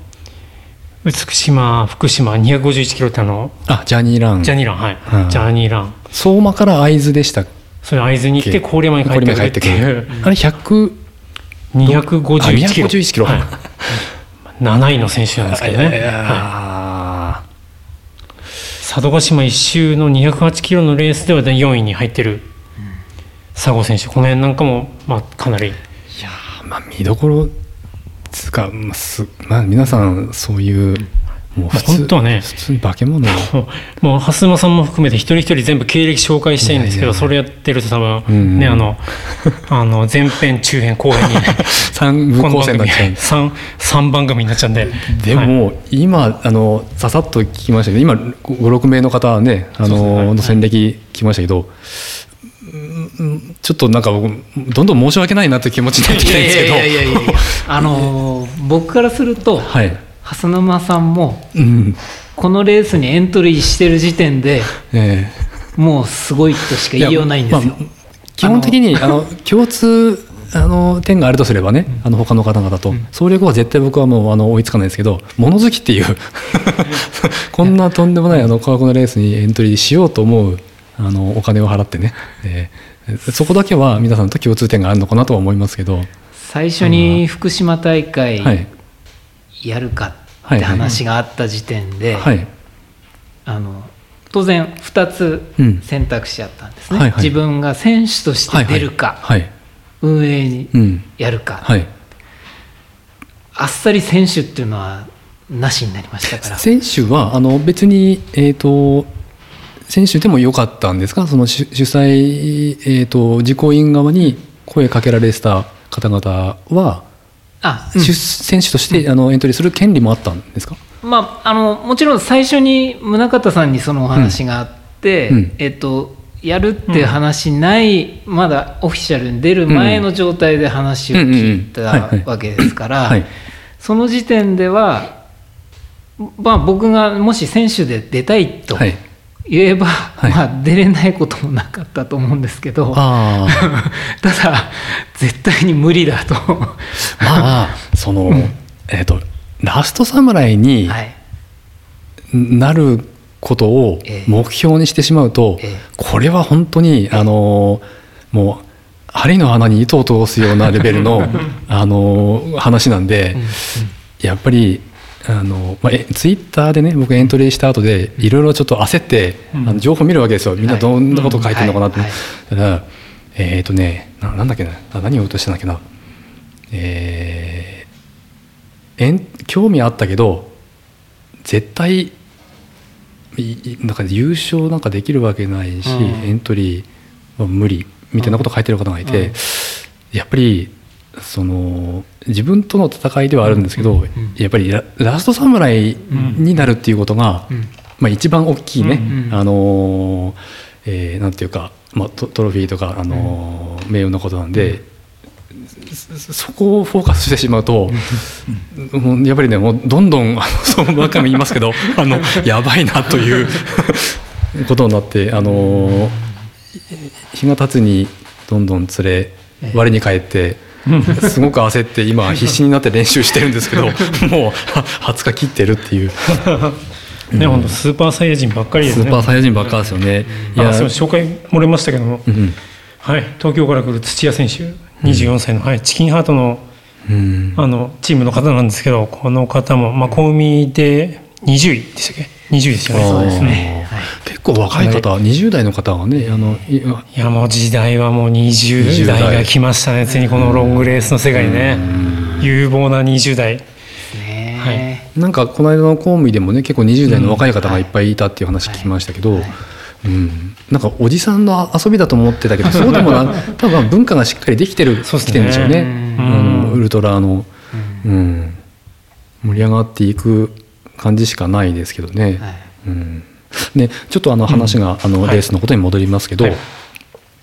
美島、福島251キロってあの、あ、ジャニーラン。ジャニーラン、はい。うんジャニーラン。相馬から会津でしたっそれ会津に行って郡山に帰ってくるっていう、あれ100 251キロ。あ251キロはい7位の選手なんですけどね。はいあ佐渡島一周の208キロのレースでは4位に入ってる佐合選手、この辺なんかも、まあ、かなり、いやまあ見どころつか、まあすまあ、皆さんそういうもう本当はね。普通に化け物もう蓮沼さんも含めて一人一人全部経歴紹介したいんですけど、いやいやいや。それやってると多分、うんね、あの、[laughs] あの前編、中編、後編に、[laughs] 三部構成になっちゃう。3、三番組になっちゃうんで、ではい。も、今あのささっと聞きましたけど今56名の方はねあのの戦歴聞きましたけど、うんちょっとなんか僕どんどん申し訳ないなって気持ちになってきいやいてるんですけど。やいやいやいや。あのー僕からすると、はい、蓮沼さんもうん。このレースにエントリーしてる時点でええ。もうすごいとしか言いようないんですよ。まあ基本的にあの共通あの点があるとすればね、あの他の方々と、総力は絶対僕はもうあの追いつかないですけど物好きっていう [laughs] こんなとんでもないあの科学のレースにエントリーしようと思うあのお金を払ってね、えーそこだけは皆さんと共通点があるのかなとは思いますけど、最初に福島大会はいやるかはいって話があった時点で、はい。あの当然2つうん。選択肢あったんですね、はいはい。自分が選手としてはいはい出るか、はい運営にうん。やるか、はい。あっさり選手っていうのはなしになりましたから。選手はあの別に、えー、と選手でもよかったんですか？その主主催、えー、と実行委員側に声かけられてた方々は、あ、出選手としてあのエントリーする権利もあったんですか？まあ、あのもちろん最初に宗像さんにそのお話があって、うん。うん。えっと、やるって話ない、まだオフィシャルに出る前の状態で話を聞いたわけですからはい。その時点ではまあ、僕がもし選手で出たいとはい言えば、い。まあ、出れないこともなかったと思うんですけど、あ [laughs] ただ絶対に無理だと、あまあその、えっ、とラストサムライにはい、なることをええ。目標にしてしまうと、ええ。これは本当に、あのもう針の穴に糸を通すようなレベルの [laughs] あの話なんで、やっぱりあの、まあ、えツイッターでね僕エントリーした後でいろいろちょっと焦って、あの情報見るわけですよ。みんなどんなこと書いてるのかなって、はい。ただえっ、とねななんだっけな。あ何を言おうとしたんだっけな。えーえん興味あったけど絶対いいなんか優勝なんかできるわけないし、うん。エントリーは無理。みたいなこと書いてる方がいて、うん。やっぱりその自分との戦いではあるんですけど、やっぱりララストサムライになるっていうことが、うん。まあ、一番大きいね、うん。あのーえーなんていうか、まあ、トトロフィーとか、あのー名誉のことなんで、そそこをフォーカスしてしまうと、もうやっぱりねもうどんどんあの [laughs] そう何回も言いますけどあのやばいなという [laughs] ことになって、あのー日が経つにどんどん連れ我に返って。[laughs] すごく焦って今必死になって練習してるんですけど [laughs] もう20日切ってるっていう。ね、本当スーパーサイヤ人ばっかりですね。スーパーサイヤ人ばっかですよね。いやあすいません紹介漏れましたけども、うんはい、東京から来る土屋選手、24歳の、はい、チキンハートのうん。あのチームの方なんですけど、この方も、まあ、小海で20位でしたっけ？?20 位ですよね。そうですね。はい。結構若い方、20代の方がね、あのいいやもう時代はもう20代。が来ましたね、ついにこのロングレースの世界にね、有望な20代。ねなんかこの間の公務でもね、結構20代の若い方がいっぱいいたっていう話聞きましたけど、うん、なんかおじさんの遊びだと思ってたけど、[laughs] そうでもな、多分文化がしっかりできてる、きてるんでしょうね。ウルトラの、うん、盛り上がっていく感じしかないですけどね。はい。うん。でちょっとあの話が、あのはい。レースのことに戻りますけど、はい。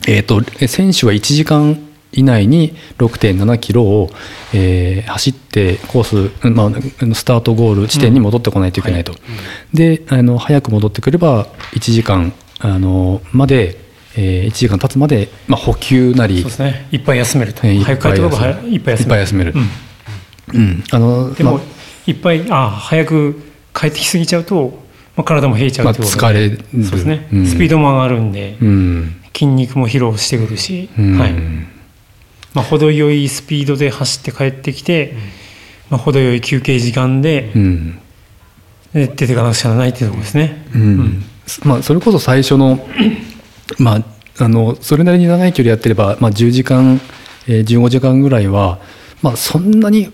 えー、とえ選手は1時間以内に6.7キロを、えー走ってコース、うんまあ、スタートゴール地点に戻ってこないといけないと、であの早く戻ってくれば1時間あのまで、えー1時間経つまで、まあ、補給なりそうですね、いっぱい休めると。えー早く帰ってこれば早いっぱい休める。いっぱい休める。うん。うん。あのでも、まあいっぱいあ早く帰ってきすぎちゃうと、まあ、体も冷えちゃうってことで、まあ疲れる。そうですね、うん。スピードも上がるんで、うん。筋肉も疲労してくるし、うん。はい。まあ、程よいスピードで走って帰ってきて、まあ、程よい休憩時間で出ていかなくちゃないっていうところですね。うん。まあ、それこそ最初の, [clears throat] まあ、あのそれなりに長い距離やってれば、まあ、10時間、えー15時間ぐらいは、まあ、そんなに、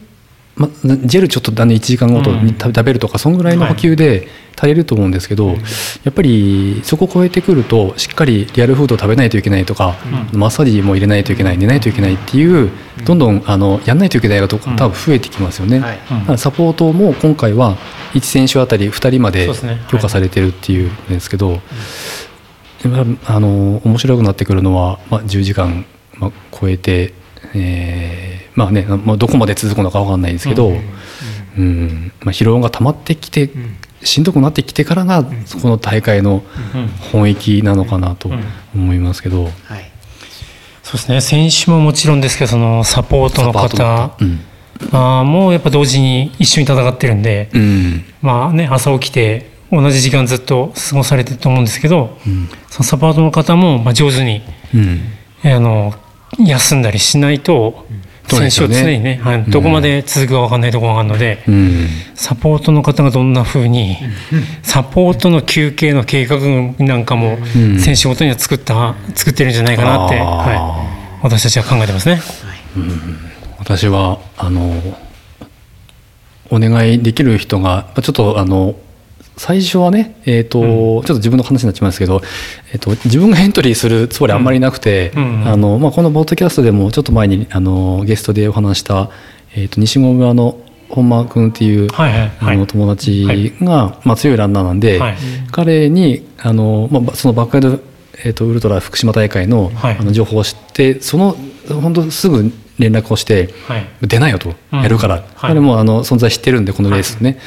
まあ、ジェルちょっとだね1時間ごとに食べるとかそんぐらいの補給で足りると思うんですけど、やっぱりそこを超えてくるとしっかりリアルフードを食べないといけないとか、マッサージも入れないといけない寝ないといけないっていうどんどんあのやんないといけないことが多分増えてきますよね。はい。サポートも今回は1選手あたり2人まで許可されてるっていうんですけど、やっぱあの面白くなってくるのは、まあ、10時間、まあ、超えて、えーまあね、まあ、どこまで続くのか分かんないですけど、うん。まあ、疲労が溜まってきて、しんどくなってきてからが、そこの大会のうん。本域なのかなとうん。思いますけど、はい。そうですね。選手ももちろんですけどそのサポートの方。うん。あーもうやっぱ同時に一緒に戦ってるんで、うん。まあね、朝起きて同じ時間ずっと過ごされてると思うんですけど、そのサポートの方もまあ上手にあの休んだりしないと、選手そうですよね。を常にね、はいどこまで続くか分かんないところがあるので、うん。サポートの方がどんなふうに、サポートの休憩の計画なんかも、うん。選手ごとには作った作ってるんじゃないかなって、はい、私たちは考えてますね。私はあのお願いできる人がまあちょっとあの最初はね、えーとちょっと自分の話になっちゃいますけど、えー、と自分がエントリーするつもりあんまりなくて、うんうんあのまあ、このポッドキャストでもちょっと前にあのゲストでお話した、えー、と西郷村の本間君っていう、はいはいはい。あの友達が、まあ、強いランナーなんで、はい。彼にあの、まあ、そのバックヤード、えー、とウルトラ福島大会の,、はい。あの情報を知ってその本当すぐ連絡をして、はい。出ないよと、うん。やるから、はい。彼もあの存在知ってるんでこのレースね、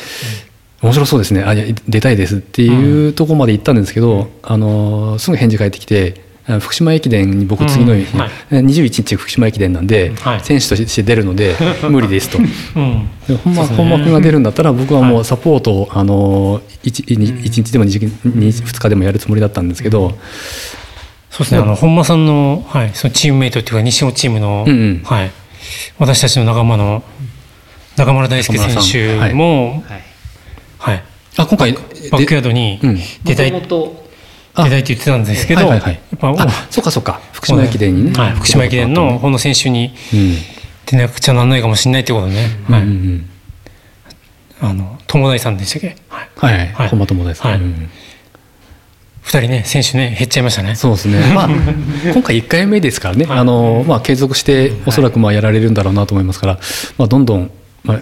面白そうですね。あ出たいですっていうところまで行ったんですけど、あのすぐ返事返ってきてあ福島駅伝に僕次の日、うん。はい。21日福島駅伝なんで、はい。選手として出るので [laughs] 無理ですと。うん。で本間ね。君が出るんだったら僕はもうサポートを、あの 1, 日でも 2, 2日でもやるつもりだったんですけど、そうですね、あの本間さんの,、はい、そのチームメイトっていうか、西尾チームの、うんうん。はい、私たちの仲間の中村大輔選手中村も、はいはい。あ今回バックヤードにうん。出たい、出たいって言ってたんですけど、はいはいはい。やっぱ、あそうかそうか。福島駅伝にね、はい、福島駅伝の本野選手にうん。出なくちゃなんないかもしれないってことでね、うんはいうん。うんあの友大さんでしたっけ、はい、はいはい、はい。本間友です、はい。うん。2人ね、選手ね、減っちゃいましたね。そうですね、[laughs] まあ、今回1回目ですからね、あのまあ、継続して、おそらくまあやられるんだろうなと思いますから、まあ、どんどん、まあ、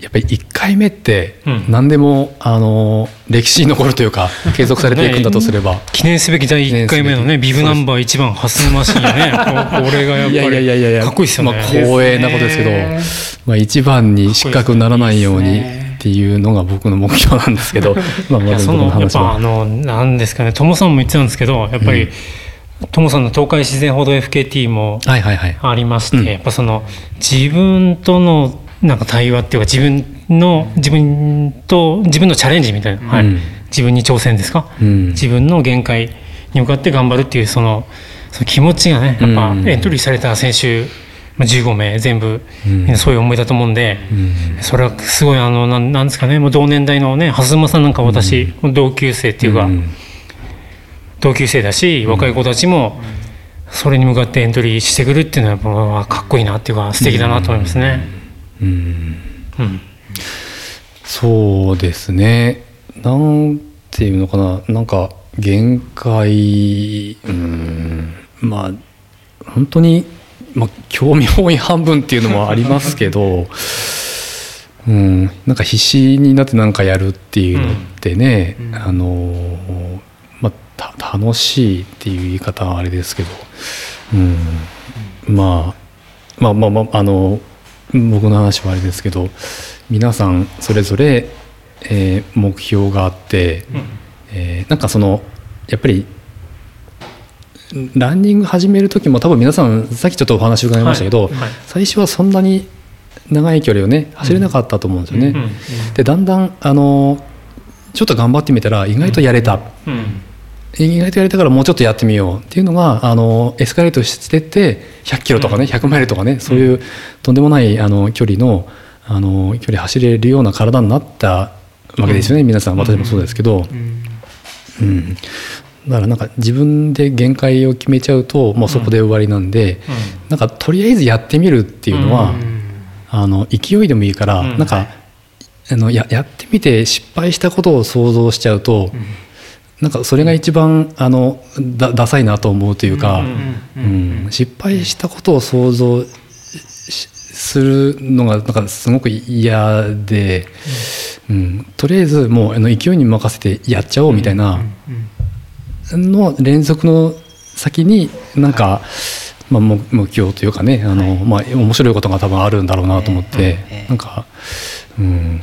やっぱり1回目ってうん、何でも、あの歴史に残るというか、[laughs] 継続されていくんだとすれば。記念すべき第1回目のね、ビブナンバー1番、蓮沼シーンね、[laughs] ここれがやっぱいやいやいやいやいりや。かっこいいですよね。まあ、光栄なことですけど、まあ、一番に失格にならないようにっていうのが僕の目標なんですけど、[laughs] まあ、まず僕の話は。ぱあのなんですかね、トモさんも言ってたんですけど、やっぱり、トモさんの東海自然報道 FKT も。ありまして、うん。やっぱその自分とのなんか対話っていうか自分の自分と自分のチャレンジみたいな、はい。うん自分に挑戦ですか、うん。自分の限界に向かって頑張るっていうそのその気持ちがねやっぱうん。エントリーされた選手、まあ、15名全部、そういう思いだと思うんで、うん。それはすごいあのなんなんですかねもう同年代のね蓮沼さんなんか私、同級生っていうか、ん。同級生だし若い子たちもそれに向かってエントリーしてくるっていうのはやっぱかっこいいなっていうか素敵だなと思いますね。うん。うんそうですね。なんていうのかな、なんか限界、うん、まあ本当にまあ興味本位半分っていうのもありますけど、[laughs] うん、なんか必死になって何かやるっていうのってね、あのまあた楽しいっていう言い方はあれですけど、うん、まあまあまあまああの僕の話はあれですけど皆さんそれぞれ、えー目標があって、えーなんかそのやっぱりランニング始める時も多分皆さんさっきちょっとお話伺いましたけど、はい。はい。最初はそんなに長い距離をね走れなかったと思うんですよね。うん。でだんだんあのちょっと頑張ってみたら意外とやれた、うん意外とやれたからもうちょっとやってみようっていうのがあのエスカレートしてって100キロとかね、100マイルとかねそういうとんでもないあの距離のあの距離走れるような体になったわけですよね、皆さん。私もそうですけど、うん。だからなんか自分で限界を決めちゃうともうそこで終わりなんで、なんかとりあえずやってみるっていうのは、あの勢いでもいいから、うん。なんかあのややってみて失敗したことを想像しちゃうと、なんかそれが一番あのだダサいなと思うというか、うん失敗したことを想像しするのがなんかすごく嫌で、うん。とりあえずもうあの勢いに任せてやっちゃおうみたいなの連続の先になんか、まあ、目目標というかねあの、まあ、面白いことが多分あるんだろうなと思って、ええなんか、うん、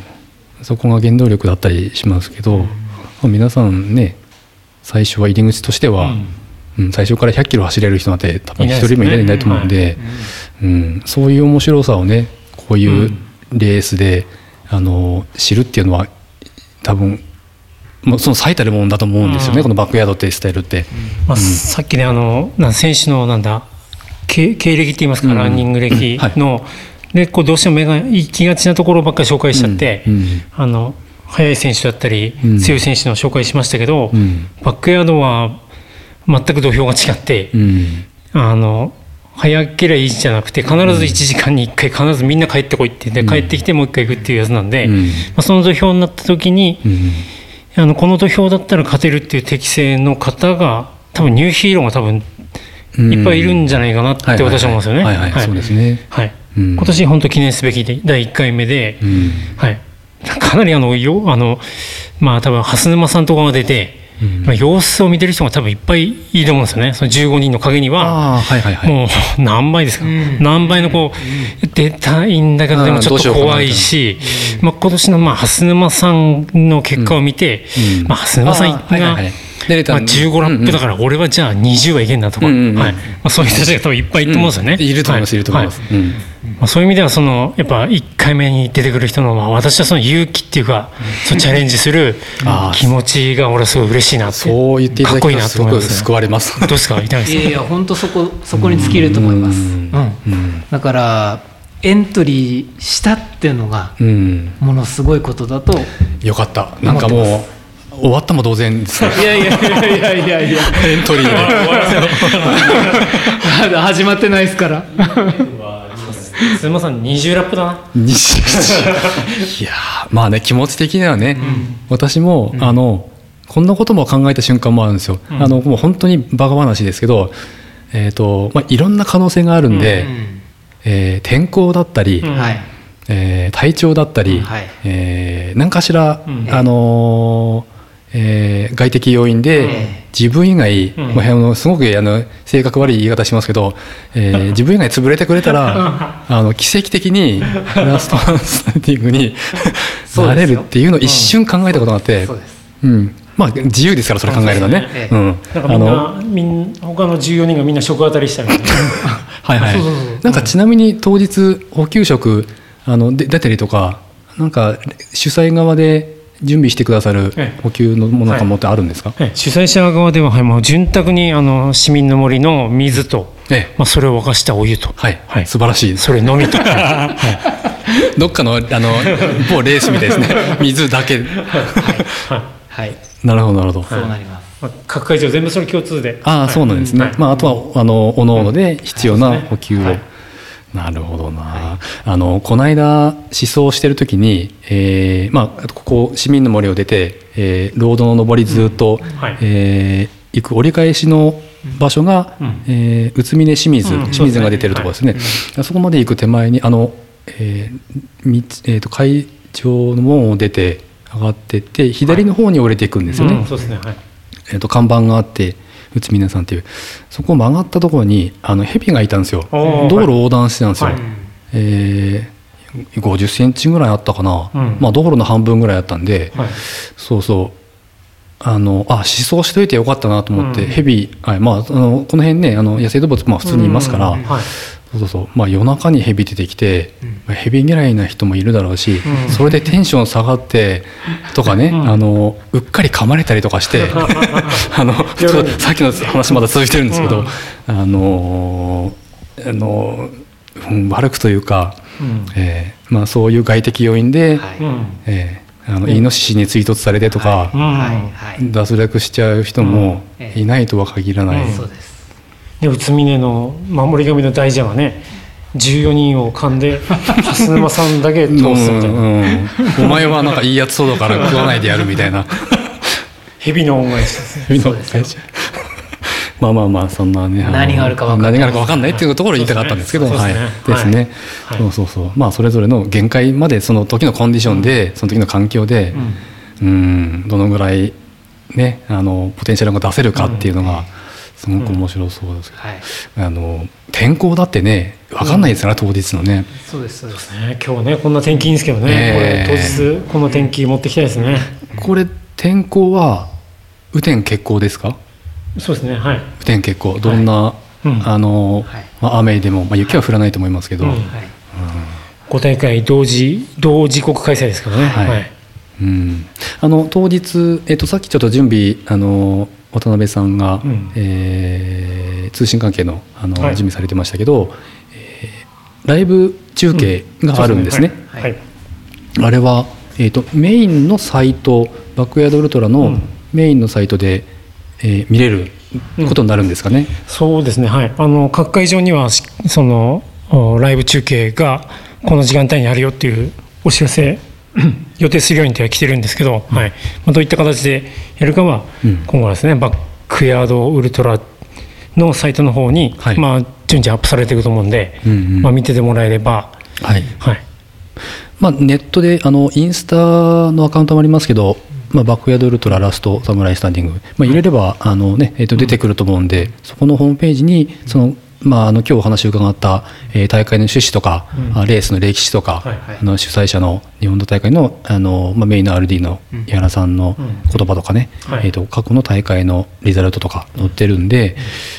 そこが原動力だったりしますけど、まあ皆さんね最初は入り口としては、うん。最初から100キロ走れる人なんて多分一人もいないと思うんで、うん、そういう面白さをねこういうレースで、あの知るっていうのは多分もうその最たるもんだと思うんですよね、うん。このバックヤードってスタイルって。まあ、さっきねあのなん選手のなんだ経経歴って言いますか、うんランニング歴の、でこうどうしても目が行きがちなところばっかり紹介しちゃって、うん。うん。あの速い選手だったり、うん。強い選手の紹介しましたけど、うん。バックヤードは全く土俵が違って、うん。あの早ければいいじゃなくて必ず1時間に1回必ずみんな帰ってこいってで帰ってきてもう1回行くっていうやつなんで、うん。まあ、その土俵になった時に、うん。あのこの土俵だったら勝てるっていう適性の方が多分ニューヒーローが多分うん。いっぱいいるんじゃないかなって私は思うんですよね。今年本当記念すべきで第1回目で、うん。はい、かなりあのよあのまあ多分蓮沼さんとかが出てうん。まあ、様子を見てる人が多分いっぱいいると思うんですよね。その15人の陰にははいはいはい。もう [laughs] 何倍ですか、うん。何倍のこう出たいんだけどでもちょっと怖いし、まあ、今年のまあ蓮沼さんの結果を見て、うん。まあ、蓮沼さんが、はいはいはい出れたまあ、15ラップだから俺はじゃあ20はいけんなとか、うんうんうん。はい。まあ、そういう人たちが多分いっぱいいると思うんですよね。いると思います、はい。ると思います、うん。はいまあ、そういう意味ではそのやっぱ1回目に出てくる人の、まあ、私はその勇気っていうか、そのチャレンジする気持ちが俺はすごい嬉しいなってそう言っていただけるとすごくかっこいいなと思います。ね救われます。[laughs] どうですか？いかがですか？いやいや本当そこそこに尽きると思います、うん。うん。だからエントリーしたっていうのがうん。ものすごいことだとよかった。なんかもう終わったも同然ですね。いやいやいやいやいや。いやエントリーでまだ始まってないですから。すみません20ラップだな。いやーまあね気持ち的にはね、私も、あのこんなことも考えた瞬間もあるんですよ、あのもう本当にバカ話ですけど、えーとまあ、いろんな可能性があるんで、えー天候だったり、うん。はい。えー体調だったり、はい。えー何かしら、うん。あのーえー外的要因で、え自分以外、うん。まああのすごくあの性格悪い言い方しますけど、えー自分以外潰れてくれたらあの奇跡的にラストマンスタンディングに [laughs] なれるっていうのを一瞬考えたことがあって、そうん。まあ、自由ですからそれ考えるのはね。ええ。うん。なんかみんなみん他の14人がみんな食当たりしたみたいな。[laughs] はいはいそうそうそう。なんかちなみに当日補給食あので出たりとかなんか主催側で準備してくださるええ。補給のものかもってあるんですか、ええ。主催者側では、はい、もう潤沢にあの市民の森の水と、ええ。まあ、それを沸かしたお湯と、はい、はい。素晴らしいです。それのみと、[laughs] どっかのあの某レースみたいですね。[laughs] 水だけ。はい。なるほどなるほど、そうなります。まあ、各会場全部それ共通で。ああそうなんですね、はい。まあ、あとはあの各々で必要な補給を、はいなるほどな、あのこの間思想してる時に、えーまあ、ここ市民の森を出て、えーロードの上りずっと、はい。えー行く折り返しの場所が、うん。えー宇都宮清水、うん。清水が出てるところですね、そこまで行く手前にあの、えーみえーと会場の門を出て上がってって左の方に折れていくんですよね、うん。そうですね。はい。えー、と看板があって宇都宮さんっていうそこを曲がったところにあの蛇がいたんですよ。道路を横断してたんですよ、はい。えー50センチぐらいあったかな、うん。まあ道路の半分ぐらいあったんで、はい。そうそう。あのあ思想しといてよかったなと思って、うん。蛇、はい。まあ、あのこの辺ねあの野生動物、まあ、普通にいますから、うん。はいそうそう。そうまあ、夜中に蛇出てきて、まあ蛇嫌いな人もいるだろうし、うん。それでテンション下がってとかね、うん。あのうっかり噛まれたりとかして [laughs] あのさっきの話まだ続いてるんですけど、うん。あのあのうん悪くというか、うん。えーまあ、そういう外的要因で、はい。うん。えーあのイノシシに追突されてとか、うんはい。はい。脱落しちゃう人もうん。いないとは限らない。うん。そうですで宇都宮の守り神の大蛇はね14人を噛んで蓮沼さんだけ通すみたいな、うん。うんお前はなんかいいやつそうだから食わないでやるみたいな。蛇の恩返しですね。そうですよまあまあまあそんなね何があるか分かんない。何があるか分かんないっていうところを言いたかったんですけどそうですね。はい。そうですね。そうそうそう。まあそれぞれの限界までその時のコンディションでその時の環境でうん。どのぐらいねあのポテンシャルが出せるかっていうのがすごく面白そうですけど。はい。あの天候だってね分かんないですから当日のね。そうですそうです。ね今日ねこんな天気いいんですけどね、ええ。これ当日この天気持ってきたいですね。これ天候は雨天決行ですか？そうですねはい、雨天決行。どんな、うん。あの、はい。まあ、雨でも、まあ、雪は降らないと思いますけど、うん。はい。5大会同時同時刻開催ですからね。はい。はい。うん。あの当日、えっとさっきちょっと準備あの渡辺さんが、うん。えー通信関係のあの、はい。準備されてましたけど、えーライブ中継があるんですね。はい。はい。あれは、えー、とメインのサイトバックヤードウルトラうのん。メインのサイトで、えー見れることになるんですかね。そうですね。はい。あの各会場にはしそのおライブ中継がこの時間帯にあるよっていうお知らせ [coughs] 予定するようにっては来てるんですけど、はい。まあ、どういった形でやるかは、うん。今後はですねバックヤードウルトラのサイトの方に、はい。まあ、順次アップされていくと思うんで、うんうん。まあ、見ててもらえれば、はい。はい、まあ、ネットであのインスタのアカウントもありますけど、まあ、バックヤードウルトララストサムライスタンディング、まあ、入れればあの、ねえー、と出てくると思うんで、そこのホームページにその、まあ、あの今日お話を伺った、えー大会の趣旨とか、あレースの歴史とか、はいはい。あの主催者の日本の大会のあの、まあ、メインの RD の井原さんの言葉とかね、はい。えー、と過去の大会のリザルトとか載ってるんで、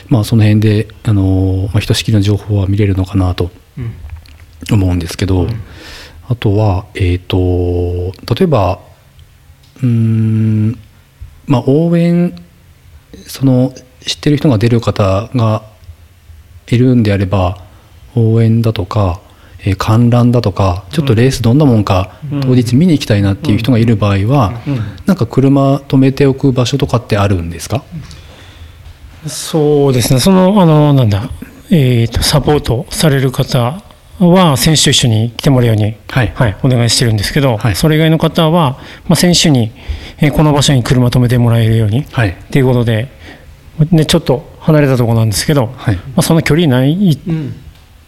まあ、その辺であの、まあ、ひとしきりの情報は見れるのかなとうん。思うんですけど、あとは、えー、と例えばうーん、まあ、応援その知ってる人が出る方がいるんであれば応援だとか、えー観覧だとかちょっとレースどんなもんか、当日見に行きたいなっていう人がいる場合は、なんか車止めておく場所とかってあるんですか？そうですね、その、あの、なんだ、えーと、サポートされる方は、選手と一緒に来てもらうように、はい。はい、お願いしてるんですけど、はい。それ以外の方は、まあ、選手に、えーこの場所に車止めてもらえるように、はい。っていうことで、ね、ちょっと離れたところなんですけど、はい。まあ、その距離ない、うん。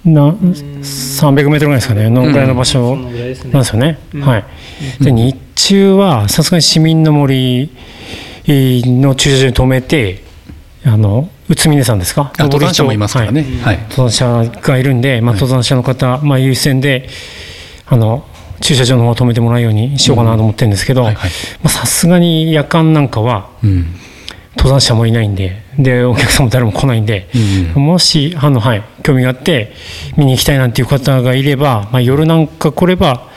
な300メートルぐらいですかね、のぐらいの場所なんですよね。はい、で日中はさすがに市民の森の駐車場に止めて、あの宇都峰さんですか、あ登山者もいますからね、はい。はい。登山者がいるんで、まあ、登山者の方、まあ、優先であの駐車場の方を止めてもらうようにしようかなと思ってるんですけど、はいはい。まあさすがに夜間なんかは、うん。登山者もいないんで、でお客さんも誰も来ないんで、うん。もしあの、はい、興味があって、見に行きたいなんていう方がいれば、まあ、夜なんか来れば、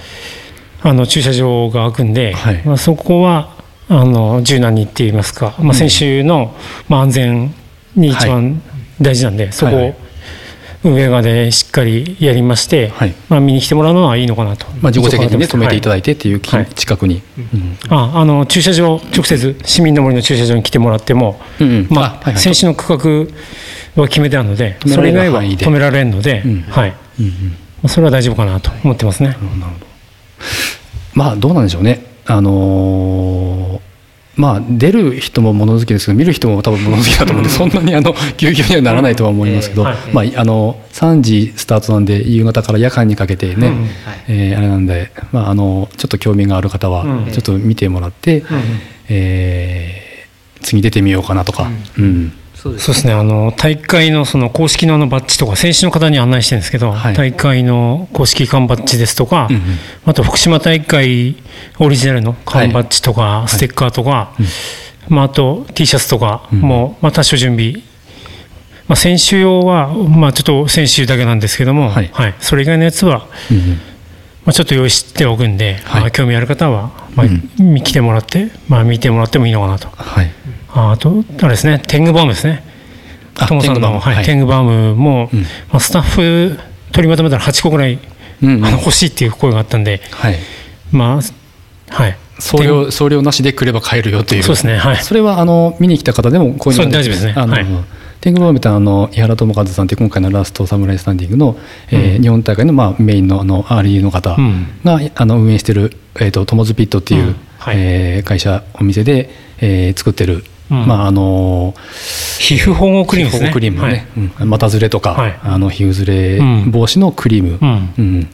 あの駐車場が開くんで、はい。まあ、そこはあの柔軟にって言いますか、まあ、選手の、まあ、安全に一番大事なんで、そこをはいはい運営側でしっかりやりまして、はい。まあ、見に来てもらうのはいいのかなと。まあ、自己責任で、ね、止めていただいいてっていうき、はい。近くに、うんああの駐車場、直接、市民の森の駐車場に来てもらっても、うんうん。まああはいはい。選手の区画は決めてあるので、それ以外は止められるので、うん。はい。うんうん。まあそれは大丈夫かなと思ってますね。なるほど。まあどうなんでしょうね。あのーまあ出る人も物好きですけど見る人も多分物好きだと思うんで、そんなにあのぎゅうぎゅうにはならないとは思いますけど、まああの3時スタートなんで夕方から夜間にかけてね、うん。えーあれなんで、まあ、あのちょっと興味がある方はうん。ちょっと見てもらって、えー次出てみようかなとか、うんそうですね、あの大会のその公式のあのバッジとか、選手の方に案内してるんですけど、はい。大会の公式缶バッジですとか、うんうん。あと福島大会オリジナルの缶バッジとか、ステッカーとか、まあ、あと T シャツとかも、まあ、多少準備、まあ、選手用は、まあ、ちょっと選手だけなんですけども、はい。はい、それ以外のやつは、うんうん。まあ、ちょっと用意しておくんで、はい。まあ、興味ある方は、まあうん。来てもらって、まあ、見てもらってもいいのかなと。はいああと、あれですね、テングバームですね。あトモさんの、はい、テテンングバームも、うん。まあ、スタッフ取りまとめたら8個ぐらい、うんうん。あの欲しいっていう声があったんで、はい。まあ、はい。送料送料なしで来れば買えるよっていう。そうですね、はい。それはあの見に来た方でもこういうの大丈夫ですね。あの、はい。テングバームってあの井原智和さんって今回のラストサムライスタンディングの、えーうん。日本大会の、まあ、メインのあの RE の方うん。が、あの運営してる、えー、とトモズピットっていう、うん。はい。えー会社お店で、えー作ってる、うんまああの皮膚保護クリームですね。クリームね、股ずれとか、はい。あの皮膚ずれうん。防止のクリーム、うん。うん。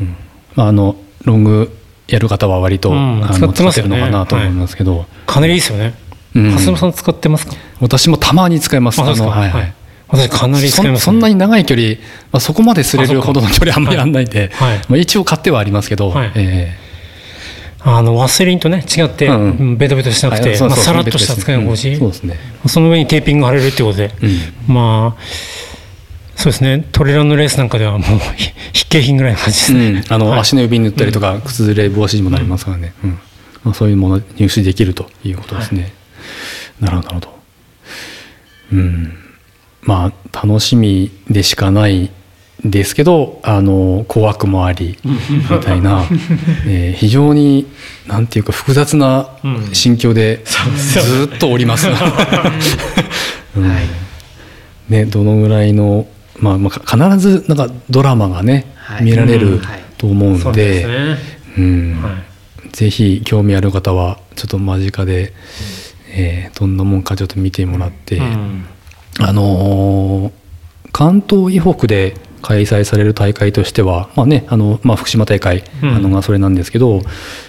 うん。まあ、あのロングやる方は割と、使ってるのかなと思いますけど、かなりいいですよね。うん。蓮沼さん使ってますか？私もたまに使います。あのはい私かなり使います、そんなに長い距離、まあ、そこまですれるほどの距離あんまりあんないんで、まあ、一応買ってはありますけど、はい。えあのワセリンとね違って、ベトベトしなくて、さらっとした使い心地、うんそね。その上にテーピング貼れるってことで、うん。まあそうですね。トレランのレースなんかではもうひ必携品ぐらいの感じですね、うん。あのはい。足の指に塗ったりとか、靴ずれ防止にもなりますからね、うん。まあ、そういうもの入手できるということですね。なるほどなるほど。うん、まあ楽しみでしかないですけどあの怖くもありみたいな、えー非常になんていうか複雑な心境でずっとおります。[laughs] うん。ね、どのぐらいの、まあ、まあか必ずなんかドラマがね、はい。見られると思うんで,、ぜひ興味ある方はちょっと間近で、えーどんなもんかちょっと見てもらって、うん。あのー関東以北で開催される大会としては、まあねあのまあ、福島大会、うん。あのがそれなんですけど、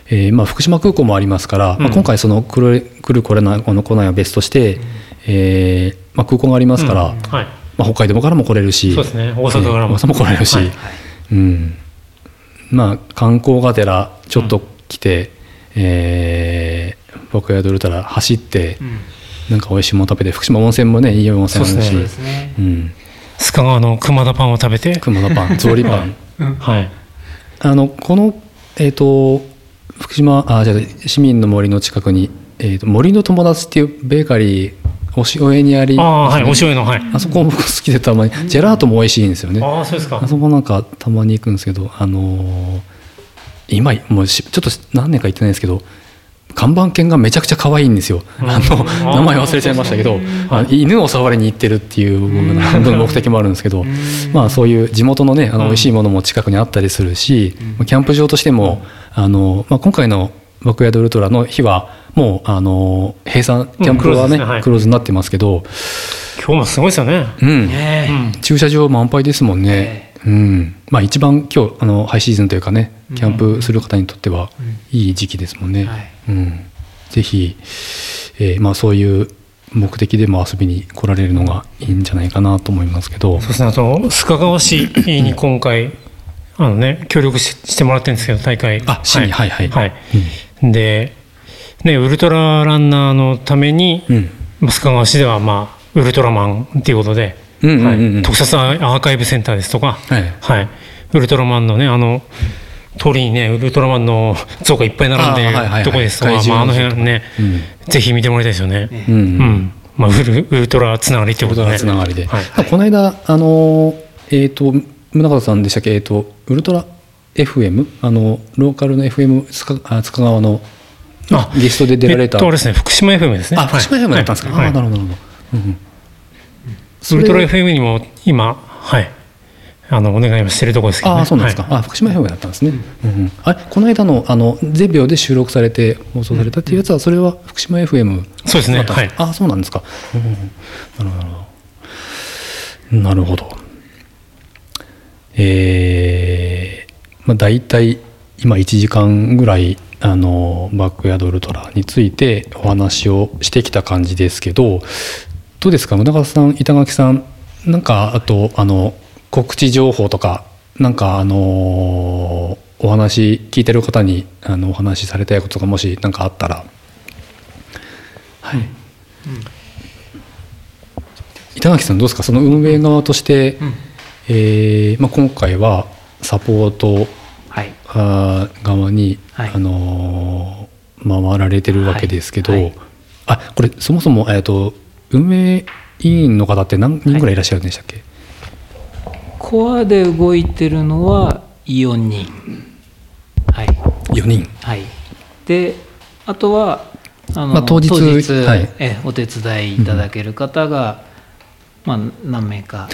えーまあ、福島空港もありますから、まあ、うん今回その来る来る来れないこの来ないは別として、えーまあ、空港がありますから、うん。はい。まあ、北海道からも来れるしそうですね。大阪からも。大阪も来れるし、はい。うん、まあ観光がてらちょっと来て、えー僕やドルタラ走って、うん。なんか美味しいもの食べて福島温泉もねいい温泉あるし。そうですね。うん、須賀川の熊田パンを食べて。熊田パン草履パン。はい。あのこのえっ、と福島あじゃあ市民の森の近くに、えー、と森の友達っていうベーカリーお塩江にあり。ああはいお塩のはい。あそこも僕好きでたまにジェラートも美味しいんですよね。ああそうですか。あそこなんかたまに行くんですけどあのー今もうしちょっと何年か行ってないですけど看板犬がめちゃくちゃ可愛いんですよ、うん。あの名前忘れちゃいましたけどあ犬を触りに行ってるっていう目的もあるんですけどまあそういう地元のねあの美味しいものも近くにあったりするし、キャンプ場としてもあの、まあ、今回のバックヤードウルトラの日はもうあの閉鎖キャンプはね、うんクローズですね。はい。クローズになってますけど、今日もすごいですよね。うん。駐車場満杯ですもんね、うん。まあ、一番今日あのハイシーズンというかねキャンプする方にとってはいい時期ですもんね、はい。うん、ぜひ、えーまあ、そういう目的でも遊びに来られるのがいいんじゃないかなと思いますけど。そうですね。あと須賀川市に今回あのね協力ししてもらってるんですけど大会。あ市に。はい。はいはい。でねウルトラランナーのために、うん。須賀川市ではまあウルトラマンっていうことで、特撮アーカイブセンターですとか、はい。はい、ウルトラマンのねあの通りにねウルトラマンの像がいっぱい並んであーはいとこですとか、あ、あの辺ね、うん。ぜひ見てもらいたいですよね。うんうん。まあ、ウルウルトラつながりっていうことで、ね、つながりで、はい。まあこの間あのえっ、と宗像さんでしたっけ？えっ、とウルトラ FM あのローカルの FM 塚あ塚川のあゲストで出られた、えっとあれですね福島 FM ですね。あ福島 FM だったんですか、はい。ああなるほどなるほど、うんうんウルトラ FM にも今はい。あのお願いをしてるところですけど、ね、ああそうなんですか、はい。あ福島 FM だったんですね、うんうん。あれこの間のあのゼビオで収録されて放送されたっていうやつはそれは福島 FM そうですね。だったんか？あそうなんですか、うんなるほど。なるほど。えーまあ、大体今1時間ぐらいあのバックヤードウルトラについてお話をしてきた感じですけどどうですか？宗像さん板垣さんなんかあとあの告知情報とかなんかあのお話聞いてる方にあのお話しされたいことがもし何かあったら。はい、板垣さんどうですか？その運営側として、うん。えーまあ、今回はサポートはい。あー側に、はい。あのー回られてるわけですけど、はい。はい。あこれそもそも、えー、と運営委員の方って何人ぐらいいらっしゃるんでしたっけ、コアで動いてるのは4人。はい。4人。はい。であとはあの、まあ当日はい。えお手伝いいただける方が、まあ、何名か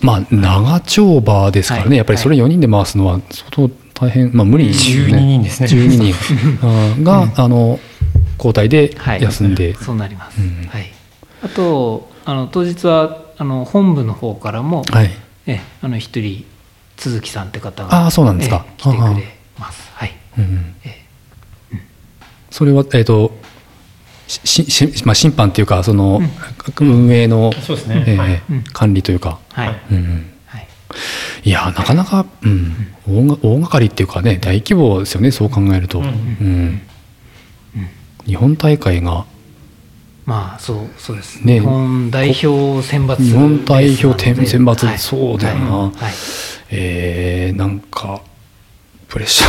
まあ長丁場ですからね、はい。やっぱりそれ4人で回すのは相当大変、まあ、無理ですよ12人ですね。12人。[laughs] あーが、あの交代ではい。休んで、そうなります、うん。はい、あとあの当日はああの本部の方からも、はい。えあの一人鈴木さんって方あがあそうなんですか。え来てくれます。はい。うんえそれはえっ、としし、まあ、審判っていうかその、運営の、そうですね。えー管理というか、はい、はい。うん、はい。いやなかなか、うん、大が大掛かりっていうかね大規模ですよねそう考えると、うん。うん。日本大会がまあそうそうです、ね。日本代表選抜日本代表選抜はい。そうだよな。はい。はい。えーなんかプレッシャ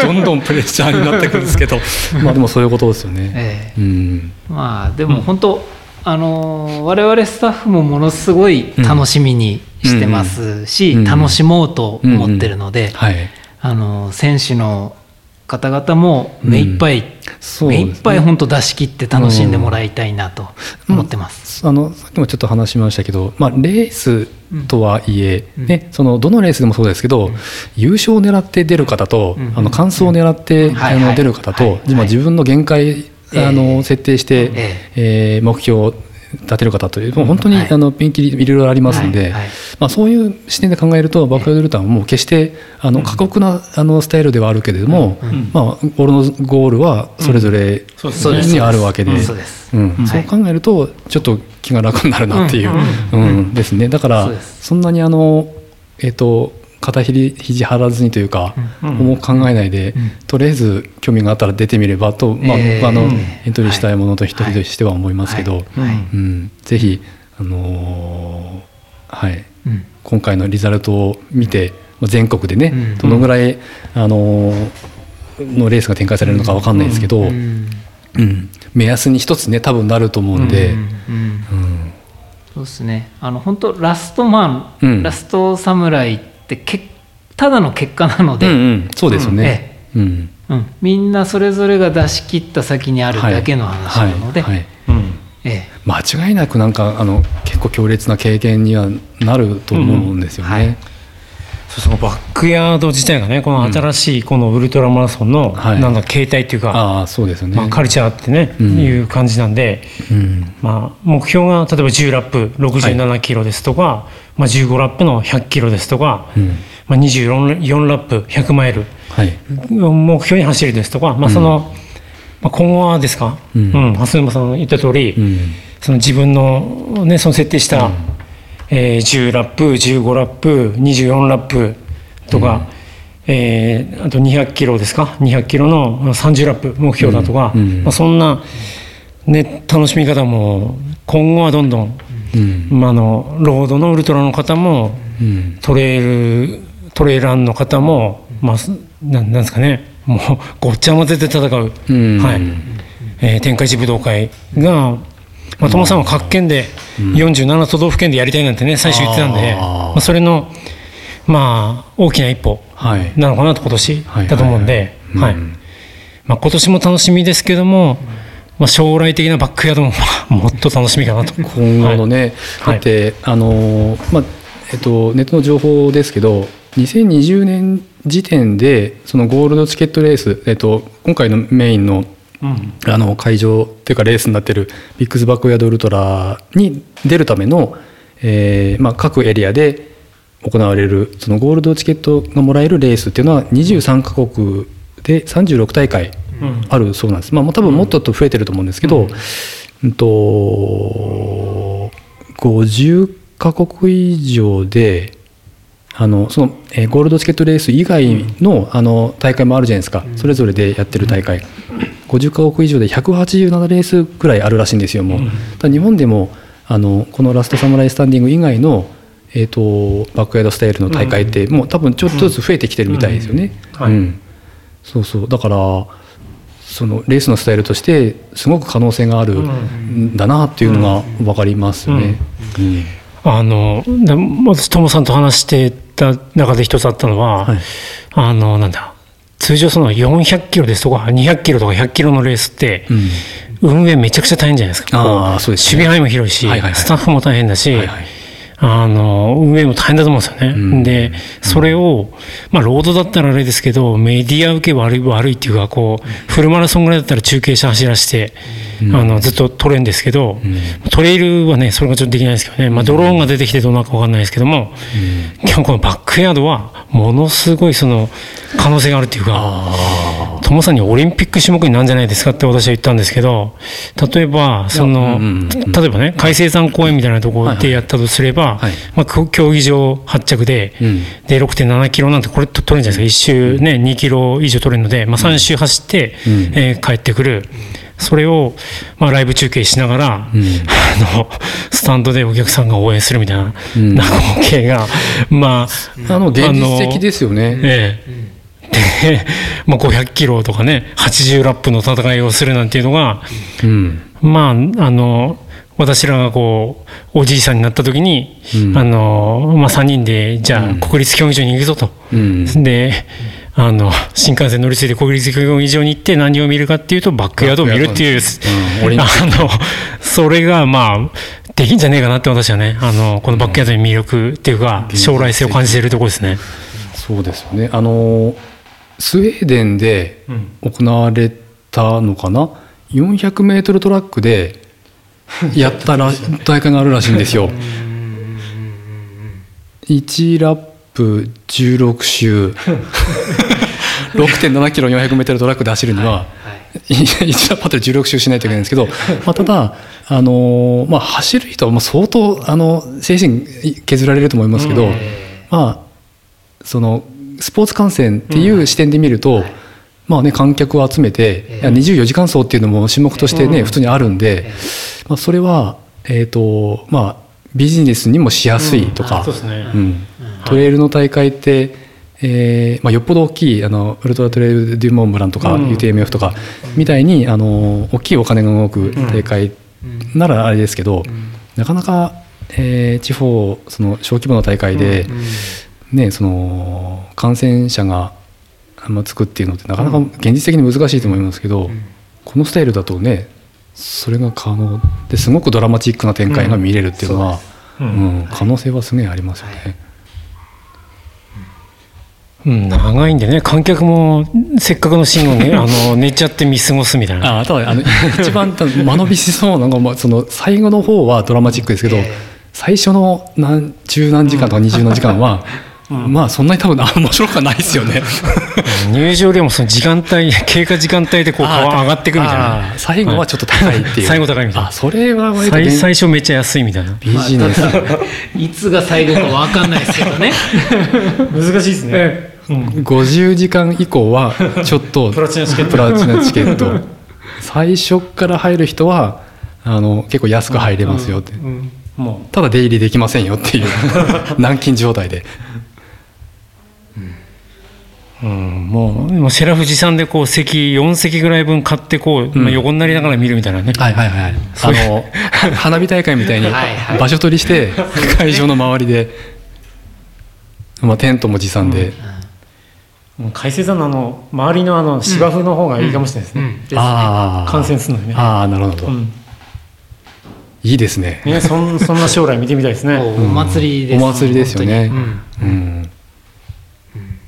ー。[laughs] どんどんプレッシャーになってくるんですけど。[laughs] まあでもそういうことですよね。えうん。まあでも本当、あの我々スタッフもものすごい楽しみにしてますし、うん。楽しもうと思ってるので、はい、あの選手の方々も目いっぱい、そうですね。目いっぱい本当出し切って楽しんでもらいたいなと思ってます。あのさっきもちょっと話しましたけど、まあ、レースとはいえ、うん。ね、そのどのレースでもそうですけど、優勝を狙って出る方と、うん。あの完走を狙って、あのはい。出る方と、はい。今自分の限界、ええ。あの設定して、え。えー目標立てる方というもう本当に、はい。あのピンキリいろいろありますんで、まあ、そういう視点で考えるとバックヤードルターはもう決してあの過酷なあのスタイルではあるけれども、まあ、ゴールのゴールはそれぞれにあるわけで、そう考えるとちょっと気が楽になるなっていう、うん。うん。ですね。だからそんなにあの、えっと肩ひり肘張らずにというか、重く考えないで、とりあえず興味があったら出てみればと、まあえー僕はあのうんエントリーしたいものと一人としては思いますけど、はい。うん、ぜひ、あのーはい、うん。今回のリザルトを見てまあ全国でね、うん。どのぐらい、あのーのレースが展開されるのかわかんないですけど、うん。うん。目安に一つね多分なると思うんで、うん。うん。そうですね。あの本当ラストマン、うん。ラスト侍ってけただの結果なので、うんうんそうですよね。うんうん。みんなそれぞれが出し切った先にあるだけの話なので、はいえ間違いなくなんかあの結構強烈な経験にはなると思うんですよね。うんはいそのバックヤード自体がねこの新しいこのウルトラマラソンの、はい。なんだ形態っていうか、ああそうですよね。まあ、カルチャーってね、うん。いう感じなんで、うん。まあ、目標が例えば10ラップ67キロですとか、まあ、15ラップの100キロですとか、うん。まあ、24 4ラップ100マイルはい。目標に走るですとか、まあそのまあ、今後はですか、ううん。ん蓮沼さんの言った通り、うん。その自分の,、ね、その設定した、えー10ラップ15ラップ24ラップとか、えーあと200キロですか？200キロの30ラップ目標だとか、うんうんまあ、そんな、ね、楽しみ方も今後はどんどん、うん。まあ、あのロードのウルトラの方もうん。トレイルトレイランの方も、まあ、すなんなんですかね。もうごっちゃ混ぜて戦う、うん。はい。えー天下一武道会が、まあ、友さんは各県で47都道府県でやりたいなんてね最初言ってたんで、まあ、それの、まあ、大きな一歩はい。なのかなと今年はいだと思うんで、あ、今年も楽しみですけども、まあ、将来的なバックヤードもまあもっと楽しみかなと。今後のね、はい。だって、あのーまあえっと、ネットの情報ですけど2020年時点でそのゴールドチケットレース、えっと、今回のメインのうん。あの会場っていうかレースになってるビッグズバックヤードウルトラに出るための、えーまあ、各エリアで行われるそのゴールドチケットがもらえるレースっていうのは23カ国で36大会あるそうなんです、まあ、もう多分もっと増えてると思うんですけど、うん。と50カ国以上であのその、えーゴールドチケットレース以外の,、あの大会もあるじゃないですか、それぞれでやってる大会、50カ国以上で187レースくらいあるらしいんですよもう、ただ日本でもあのこのラストサムライスタンディング以外の、えー、とバックヤードスタイルの大会って、もう多分ちょっとずつ増えてきてるみたいですよね、そうそう。だからそのレースのスタイルとしてすごく可能性があるん。だなっていうのが分かりますよね。うん。あので私トモさんと話してた中で一つあったのは、はい。あのなんだ通常その400キロですとか200キロとか100キロのレースって、運営めちゃくちゃ大変じゃないですか。あそうですね。守備範囲も広いし、スタッフも大変だし、あの運営も大変だと思うんですよね。うん。でそれを、まあ、ロードだったらあれですけどメディア受け悪い悪いっていうかこうフルマラソンぐらいだったら中継車走らせて、あのずっと撮れるんですけど、トレイルはねそれがちょっとできないですけどね、まあ、ドローンが出てきてどうなるか分かんないですけども、今日このバックヤードはものすごいその可能性があるっていうか。トモさんにオリンピック種目になんじゃないですかって私は言ったんですけど例えばその、例えばね海星山公園みたいなところでやったとすれば、はい。まあ、こ競技場発着で,、うん。で6.7キロなんてこれと取れるんじゃないですか。1周ね2キロ以上取れるので、まあ、3周走って、うん。えー帰ってくる。それを、まあ、ライブ中継しながら、ん。[laughs] あのスタンドでお客さんが応援するみたいな,、ん。な光景がまああの現実的ですよね。ええで、[laughs] まあ、500キロとかね80ラップの戦いをするなんていうのが、うん。まああの私らがこうおじいさんになった時に、うん。あのまあ、3人でじゃあ国立競技場に行くぞと。うん。であの新幹線乗り継いで国立競技場に行って何を見るかっていうとバックヤードを見るっていう、うん。あのそれがまあできんじゃねえかなって私はねあのこのバックヤードに魅力っていうか将来性を感じているところですね。そうですよね。あのスウェーデンで行われたのかな、400メートルトラックで、やったら [laughs] 大会があるらしいんですよ。1ラップ16周。[laughs] 6.7キロ 400m トラックで走るには、1ラップあたり16周しないといけないんですけど、まあ、ただ、あのまあ、走る人はもう相当あの精神削られると思いますけど、まあ、そのスポーツ観戦っていう視点で見ると、まあね、観客を集めて、24時間走っていうのも種目としてね、普通にあるんで、まあ、それは、えーとまあ、ビジネスにもしやすいとか、うん。トレイルの大会って、えーまあ、よっぽど大きいあのウルトラトレイル・デュ・モンブランとか、UTMF とかみたいにあの大きいお金が動く大会ならあれですけど、なかなか、えー地方その小規模な大会で、ね、その感染者があんまつくっていうのってなかなか現実的に難しいと思いますけど、このスタイルだとねそれが可能ですごくドラマチックな展開が見れるっていうのは、うん可能性はすごいありますよね。うん、長いんでね観客もせっかくのシーンをね [laughs] あの寝ちゃって見過ごすみたいな。あただあの一番た間延びしそうなのがまあその最後の方はドラマチックですけど、最初の何十何時間とか二十何時間は、[laughs] まあそんなに多分あ面白くはないですよね。入場料もその時間帯経過時間帯でこう上がっていくみたいあなー最後はちょっと高いっていう。最後高いみたいな。あそれは割と最現最初めっちゃ安いみたいな。ビジネス。いつが最後か分かんないですけどね。[laughs] 難しいですね、うん、50時間以降はちょっとプラチナチケット。プラチナチケット。[laughs] 最初から入る人はあの結構安く入れますよって、うん。もただ出入りできませんよっていう。[laughs] 軟禁状態でう、うん、もうもうセラフ持参でこう席4席ぐらい分買ってこう、まあ横になりながら見るみたいなね、はいはいはい。[laughs] あの花火大会みたいに [laughs] 場所取りして [laughs] 会場の周りで、まあ、テントも持参で、もう海星山のあの周りのあの芝生の方がいいかもしれないですね、ああ観戦するのにね。ああなるほど、うん。いいですね。ねそんそんな将来見てみたいですね。お祭りですお祭りですよね。本うん、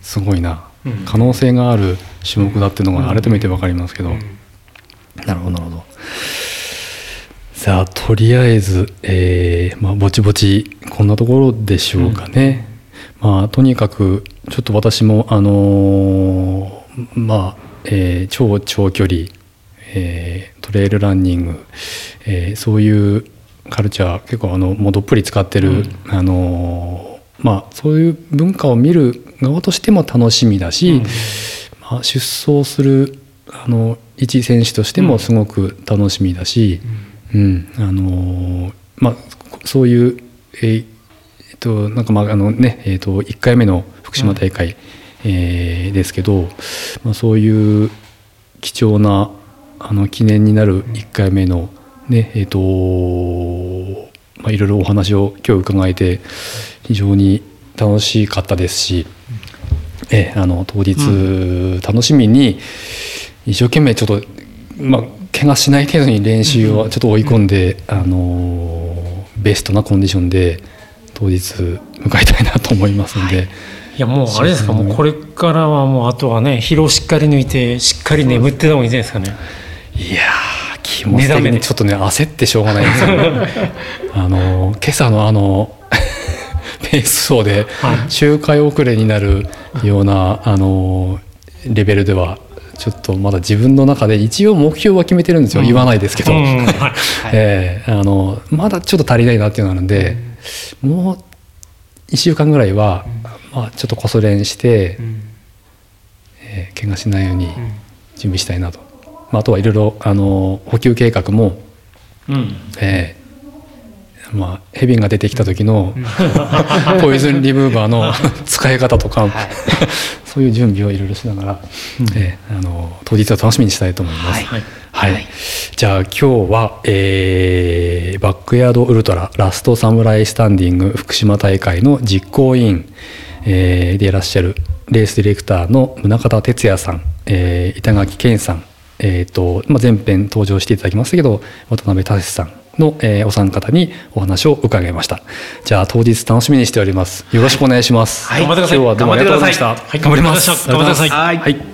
すごいな、うん可能性がある種目だっていうのが改めて分かりますけど、なるほどなるほど。さあとりあえず、えーまあ、ぼちぼちこんなところでしょうかね、まあとにかくちょっと私もあのーまあ、えー超長距離、えートレイルランニング、えーそういうカルチャー結構あのもうどっぷり使ってる、あのーまあそういう文化を見る側としても楽しみだし、まあ、出走するあの一選手としてもすごく楽しみだし、うん。あのーまあそういう、えーえっとなんかまああのねえっと1回目の福島大会、えーですけど、まあ、そういう貴重なあの記念になる1回目のねえっ、とまあいろいろお話を今日伺えて非常に楽しかったですし、ええあの当日楽しみに一生懸命ちょっとまあ怪我しない程度に練習をちょっと追い込んで、あのベストなコンディションで当日迎えたいなと思いますので、い。やもうあれですかもうこれからはもうあとはね疲労しっかり抜いてしっかり眠ってた方がいいんじゃないですかね。いやー気持ち的にちょっとね焦ってしょうがないんですよ [laughs] あの今朝のあのペース走で周回遅れになるようなあのレベルではちょっとまだ自分の中で一応目標は決めてるんですよ、言わないですけど、うん。はい。[laughs] ええ。あのまだちょっと足りないなっていうのがあるんで、もう1週間ぐらいは、まあ、ちょっとこそ練して、えー怪我しないように準備したいなと、まあ、あとはいろいろあの補給計画も、うん。えーまあ、ヘビンが出てきた時のポイズンリムーバーの使い方とか、そういう準備をいろいろしながら、えーあの当日は楽しみにしたいと思います。はい。はい、じゃあ今日は、えーバックヤードウルトララストサムライスタンディング福島大会の実行委員、えーでいらっしゃるレースディレクターの宗像哲也さん、えー板垣健さん、えーとまあ、前編登場していただきましたけど渡辺達さんの、えーお三方にお話を伺いました。じゃあ当日楽しみにしております。よろしくお願いします、頑張ってください。今日はどうもありがとうございました。頑張ってください。頑張ります。頑張ってください。はい